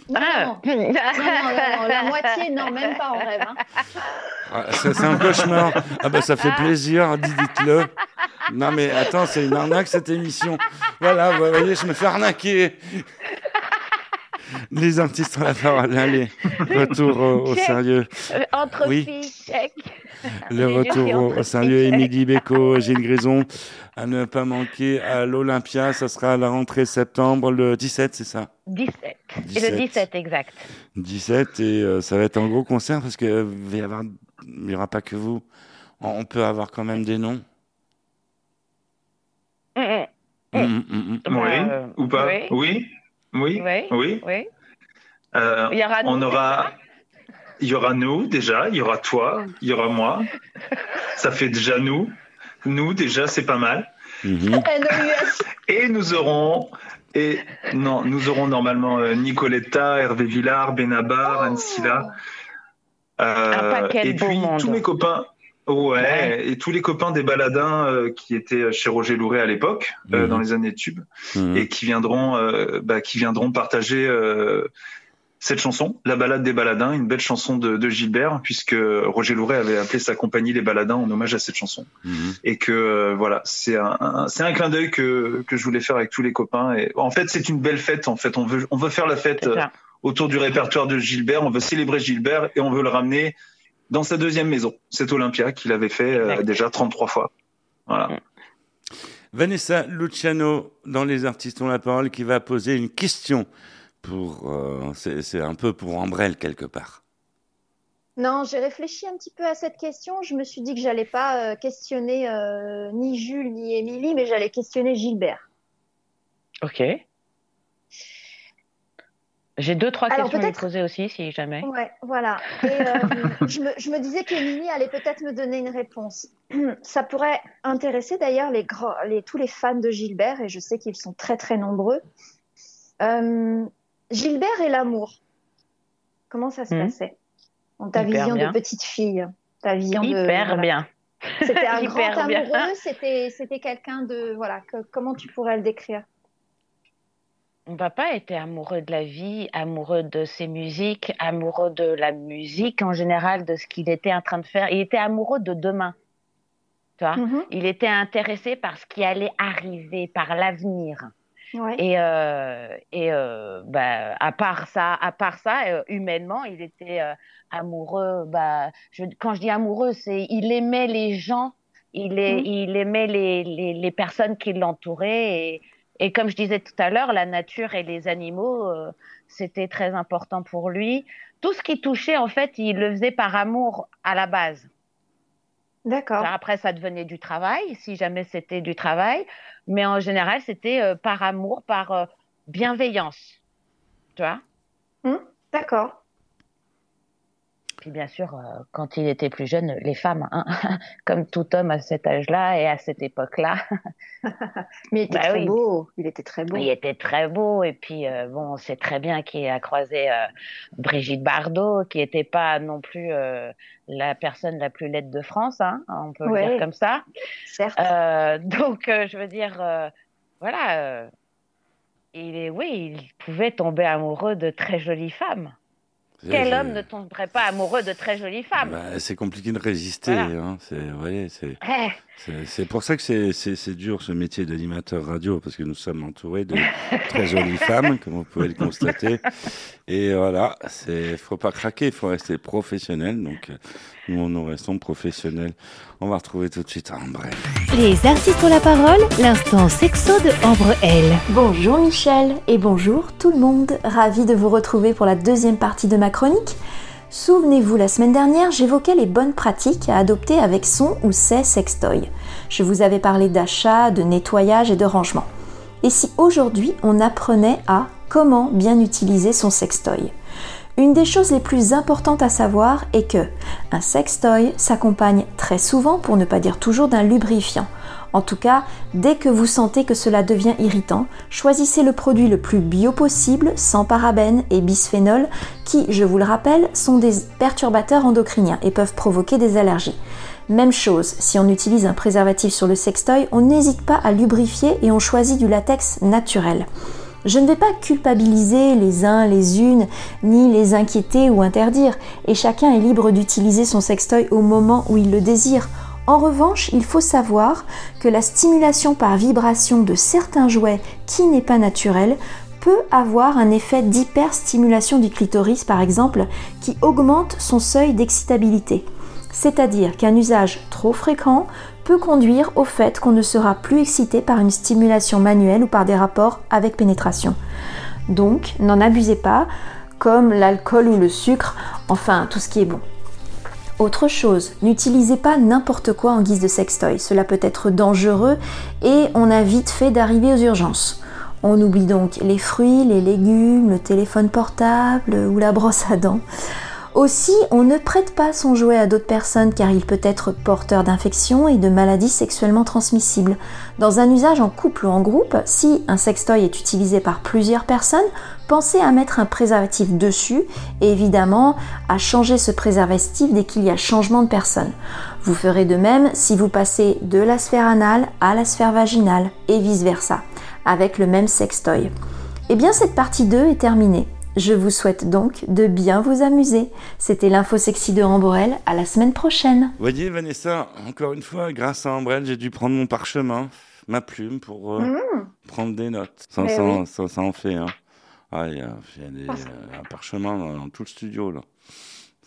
Non, non, non, non, non, la moitié, non, même pas en rêve. hein. Ah, c'est un cauchemar. Ah bah ça fait plaisir, dites-le. Non mais attends, c'est une arnaque cette émission. Voilà, vous voyez, je me fais arnaquer. Les artistes ont la parole. Allez, retour au, au sérieux. Entre Oui. filles, check. Le retour au, au sérieux. Émilie Béco, Gilles Grison, à ne pas manquer à l'Olympia. Ça sera à la rentrée septembre, le 17, c'est ça? 17. Et 17. le 17, exact. 17 et euh, ça va être un gros concert parce que euh, il va y avoir, il n'y aura pas que vous. On peut avoir quand même des noms. Mm, mm. Mm, mm, mm, mm. Oui, Euh, ou pas oui. Oui, oui, Oui, oui. oui. Euh, Il y aura on nous, aura, il y aura nous déjà, il y aura toi, il y aura moi. Ça fait déjà nous. Nous déjà, c'est pas mal. Mhm. Et nous aurons, et non, nous aurons normalement euh, Nicoletta, Hervé Villard, Benabar, Anne Silla. Euh, et puis monde. tous mes copains. Ouais, et tous les copains des baladins euh, qui étaient chez Roger Louret à l'époque, euh, Mhm. dans les années tubes, Mhm. et qui viendront, euh, bah, qui viendront partager cette chanson, La balade des baladins, une belle chanson de, de Gilbert, puisque Roger Louret avait appelé sa compagnie Les Baladins en hommage à cette chanson Mhm. et que voilà, c'est un, un- c'est un clin d'œil que, que je voulais faire avec tous les copains. Et en fait, c'est une belle fête. En fait, on veut on veut faire la fête autour du répertoire de Gilbert. On veut célébrer Gilbert et on veut le ramener dans sa deuxième maison, cet Olympia qu'il avait fait euh, déjà 33 fois. Voilà. Vanessa Luciano, dans Les Artistes ont la parole, qui va poser une question. Pour, euh, c'est un peu pour Ambrelle quelque part. Non, j'ai réfléchi un petit peu à cette question. Je me suis dit que j'allais pas euh, questionner euh, ni Jules ni Émilie, mais j'allais questionner Gilbert. Ok. J'ai deux, trois Alors, questions à lui poser aussi, si jamais. Ouais, voilà. Et euh, je, me, je me disais qu'Émilie allait peut-être me donner une réponse. Ça pourrait intéresser d'ailleurs les, grands- les, tous les fans de Gilbert, et je sais qu'ils sont très très nombreux. Euh, Gilbert et l'amour, comment ça se Mhm. passait? Dans ta Hyper vision bien. de petite fille, ta vision de... Hyper voilà. bien. C'était un grand Hyper amoureux, c'était c'était quelqu'un de... Voilà, que- comment tu pourrais le décrire? Mon papa était amoureux de la vie, amoureux de ses musiques, amoureux de la musique en général, de ce qu'il était en train de faire. Il était amoureux de demain. Tu vois? Mhm. Il était intéressé par ce qui allait arriver, par l'avenir. Ouais. Et, euh, et euh, bah, à part ça, à part ça, euh, humainement, il était euh, amoureux. Bah, je, quand je dis amoureux, c'est il aimait les gens, il, est, Mhm. il aimait les, les, les personnes qui l'entouraient. Et, et comme je disais tout à l'heure, la nature et les animaux, euh, c'était très important pour lui. Tout ce qui touchait, en fait, il le faisait par amour à la base. D'accord. Après, ça devenait du travail, si jamais c'était du travail. Mais en général, c'était euh, par amour, par euh, bienveillance. Tu vois? D'accord. Puis bien sûr, euh, quand il était plus jeune, les femmes, hein, comme tout homme à cet âge-là et à cette époque-là, Mais il était Bah très oui. beau. Il était très beau. il était très beau. Et puis, euh, bon, on sait très bien qu'il a croisé euh, Brigitte Bardot, qui n'était pas non plus la personne la plus laide de France, hein, on peut le dire comme ça. Certes. Donc, je veux dire, voilà, il est, oui, il pouvait tomber amoureux de très jolies femmes. Quel homme ne tomberait pas amoureux de très jolies femmes Bah, c'est compliqué de résister. Voilà. hein. C'est ouais, c'est Eh, c'est- c'est pour ça que c'est- c'est c'est dur ce métier d'animateur radio parce que nous sommes entourés de très jolies femmes, comme vous pouvez le constater. Et voilà, c'est faut pas craquer, il faut rester professionnel. Donc nous, nous restons professionnels. On va retrouver tout de suite Ambre. Les artistes ont la parole, l'instant sexo de Ambre L. Bonjour Michel et bonjour tout le monde, ravi de vous retrouver pour la deuxième partie de ma chronique. Souvenez-vous, la semaine dernière, j'évoquais les bonnes pratiques à adopter avec son ou ses sextoys. Je vous avais parlé d'achat, de nettoyage et de rangement. Et si aujourd'hui on apprenait à comment bien utiliser son sextoy? Une des choses les plus importantes à savoir est que un sextoy s'accompagne très souvent, pour ne pas dire toujours, d'un lubrifiant. En tout cas, dès que vous sentez que cela devient irritant, choisissez le produit le plus bio possible, sans parabènes et bisphénol, qui, je vous le rappelle, sont des perturbateurs endocriniens et peuvent provoquer des allergies. Même chose, si on utilise un préservatif sur le sextoy, on n'hésite pas à lubrifier et on choisit du latex naturel. Je ne vais pas culpabiliser les uns, les unes, ni les inquiéter ou interdire, et chacun est libre d'utiliser son sextoy au moment où il le désire. En revanche, il faut savoir que la stimulation par vibration de certains jouets qui n'est pas naturelle peut avoir un effet d'hyperstimulation du clitoris par exemple qui augmente son seuil d'excitabilité. C'est-à-dire qu'un usage trop fréquent peut conduire au fait qu'on ne sera plus excité par une stimulation manuelle ou par des rapports avec pénétration. Donc, n'en abusez pas, comme l'alcool ou le sucre, enfin tout ce qui est bon. Autre chose, n'utilisez pas n'importe quoi en guise de sextoy, cela peut être dangereux et on a vite fait d'arriver aux urgences. On oublie donc les fruits, les légumes, le téléphone portable ou la brosse à dents. Aussi, on ne prête pas son jouet à d'autres personnes car il peut être porteur d'infections et de maladies sexuellement transmissibles. Dans un usage en couple ou en groupe, si un sextoy est utilisé par plusieurs personnes, pensez à mettre un préservatif dessus et évidemment à changer ce préservatif dès qu'il y a changement de personne. Vous ferez de même si vous passez de la sphère anale à la sphère vaginale et vice-versa avec le même sextoy. Eh bien cette partie 2 est terminée. Je vous souhaite donc de bien vous amuser. C'était l'info sexy de Ambrel. À la semaine prochaine. Vous voyez, Vanessa, encore une fois, grâce à Ambrel, j'ai dû prendre mon parchemin, ma plume pour euh, Mmh. prendre des notes. Ça, Mais ça, oui. ça, ça en fait. Hein. Ah, il y a, il y a des- Parce- euh, un parchemin dans, dans tout le studio. Là.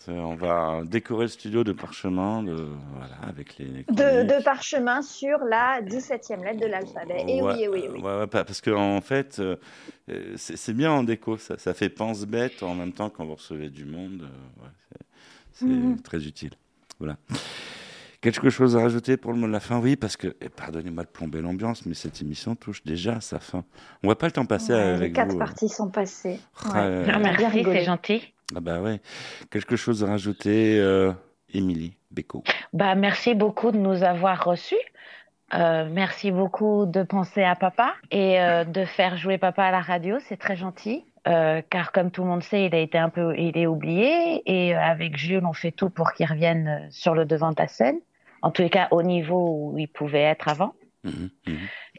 On va décorer le studio de parchemin de, voilà, avec les. les De, chroniques. de parchemin sur la 17e lettre de l'alphabet. Et Ouais, oui, et oui, et oui. ouais, ouais, pas- parce qu'en fait, euh, euh, c'est bien en déco, ça, ça fait pense-bête en même temps quand vous recevez du monde. euh, ouais, c'est- Mhm. très utile. Voilà. Quelque chose à rajouter pour le mot de la fin? Oui, parce que, pardonnez-moi de plomber l'ambiance, mais cette émission touche déjà à sa fin. On voit pas le temps passer Ouais, avec les quatre vous. parties sont passées. Ah, Ouais. Merci, c'est gentil. Ah bah ouais. Quelque chose à rajouter, euh, Émilie Béco. Bah, merci beaucoup de nous avoir reçus. Euh, merci beaucoup de penser à papa et euh, de faire jouer papa à la radio, c'est très gentil. Euh, car comme tout le monde sait, il a été un peu, il est oublié et euh, avec Jules, on fait tout pour qu'il revienne euh, sur le devant de la scène. En tous les cas, au niveau où il pouvait être avant. Mhm, mhm.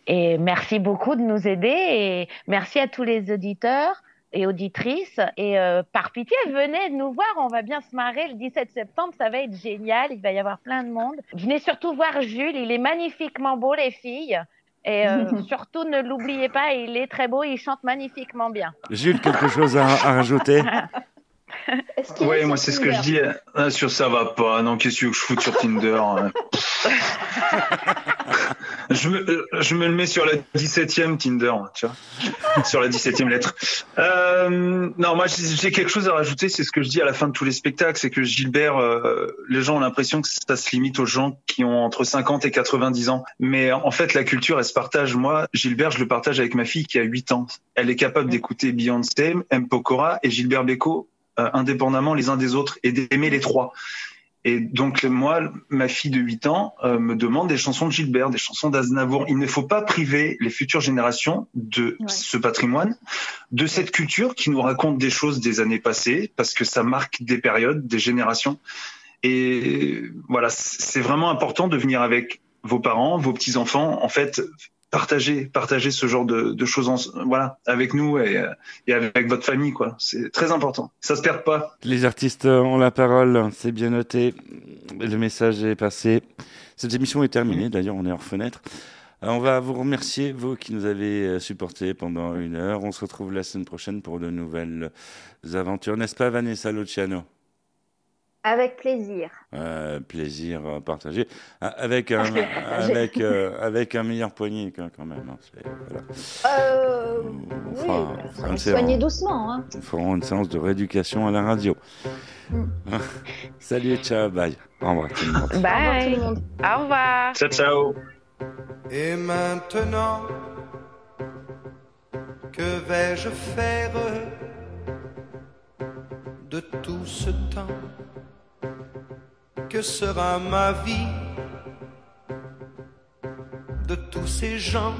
Et merci beaucoup de nous aider et merci à tous les auditeurs et auditrices. Et euh, par pitié, venez nous voir, on va bien se marrer le 17 septembre, ça va être génial, il va y avoir plein de monde. Venez surtout voir Jules, il est magnifiquement beau les filles. Et euh, surtout ne l'oubliez pas, il est très beau, il chante magnifiquement bien. Jules, quelque chose à, à rajouter? Ouais, moi c'est ce que je dis. Ah, sur ça va pas. Non, qu'est-ce que je foute sur Tinder hein? Je, me, euh, je me le mets sur la 17e Tinder, tu vois, sur la 17e lettre. Euh, non, moi j'ai quelque chose à rajouter. C'est ce que je dis à la fin de tous les spectacles, c'est que Gilbert, euh, les gens ont l'impression que ça se limite aux gens qui ont entre 50 et 90 ans. Mais en fait, la culture, elle se partage. Moi, Gilbert, je le partage avec ma fille qui a 8 ans. Elle est capable d'écouter Beyoncé, M. Pokora et Gilbert Bécaud euh, indépendamment les uns des autres et d'aimer les trois. Et donc moi, ma fille de 8 ans euh, me demande des chansons de Gilbert, des chansons d'Aznavour. Il ne faut pas priver les futures générations de ce patrimoine, de cette culture qui nous raconte des choses des années passées, parce que ça marque des périodes, des générations. Et voilà, c'est vraiment important de venir avec vos parents, vos petits enfants, en fait, partager, partager ce genre de, choses, voilà, avec nous et, euh, et avec votre famille, quoi. C'est très important. Ça se perd pas. Les artistes ont la parole, c'est bien noté. Le message est passé. Cette émission est terminée, d'ailleurs, on est hors fenêtre. Euh, On va vous remercier, vous qui nous avez euh, supportés pendant une heure. On se retrouve la semaine prochaine pour de nouvelles aventures, n'est-ce pas, Vanessa Luciano? Avec plaisir. Euh, Plaisir partagé. Ah, Avec un, avec, euh, avec un meilleur poignet, quand même. hein, voilà. Euh, On oui, fera- bah, on fera une soigner séance- doucement. Hein. Nous ferons une séance de rééducation à la radio. Mm. Salut, ciao, bye. Au revoir tout le monde. Bye. Au revoir. Ciao, ciao. Et maintenant, que vais-je faire? De tout ce temps. Que sera ma vie de tous ces gens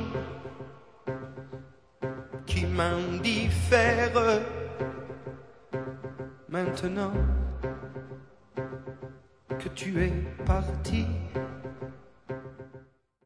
qui m'indiffèrent Maintenant que tu es parti?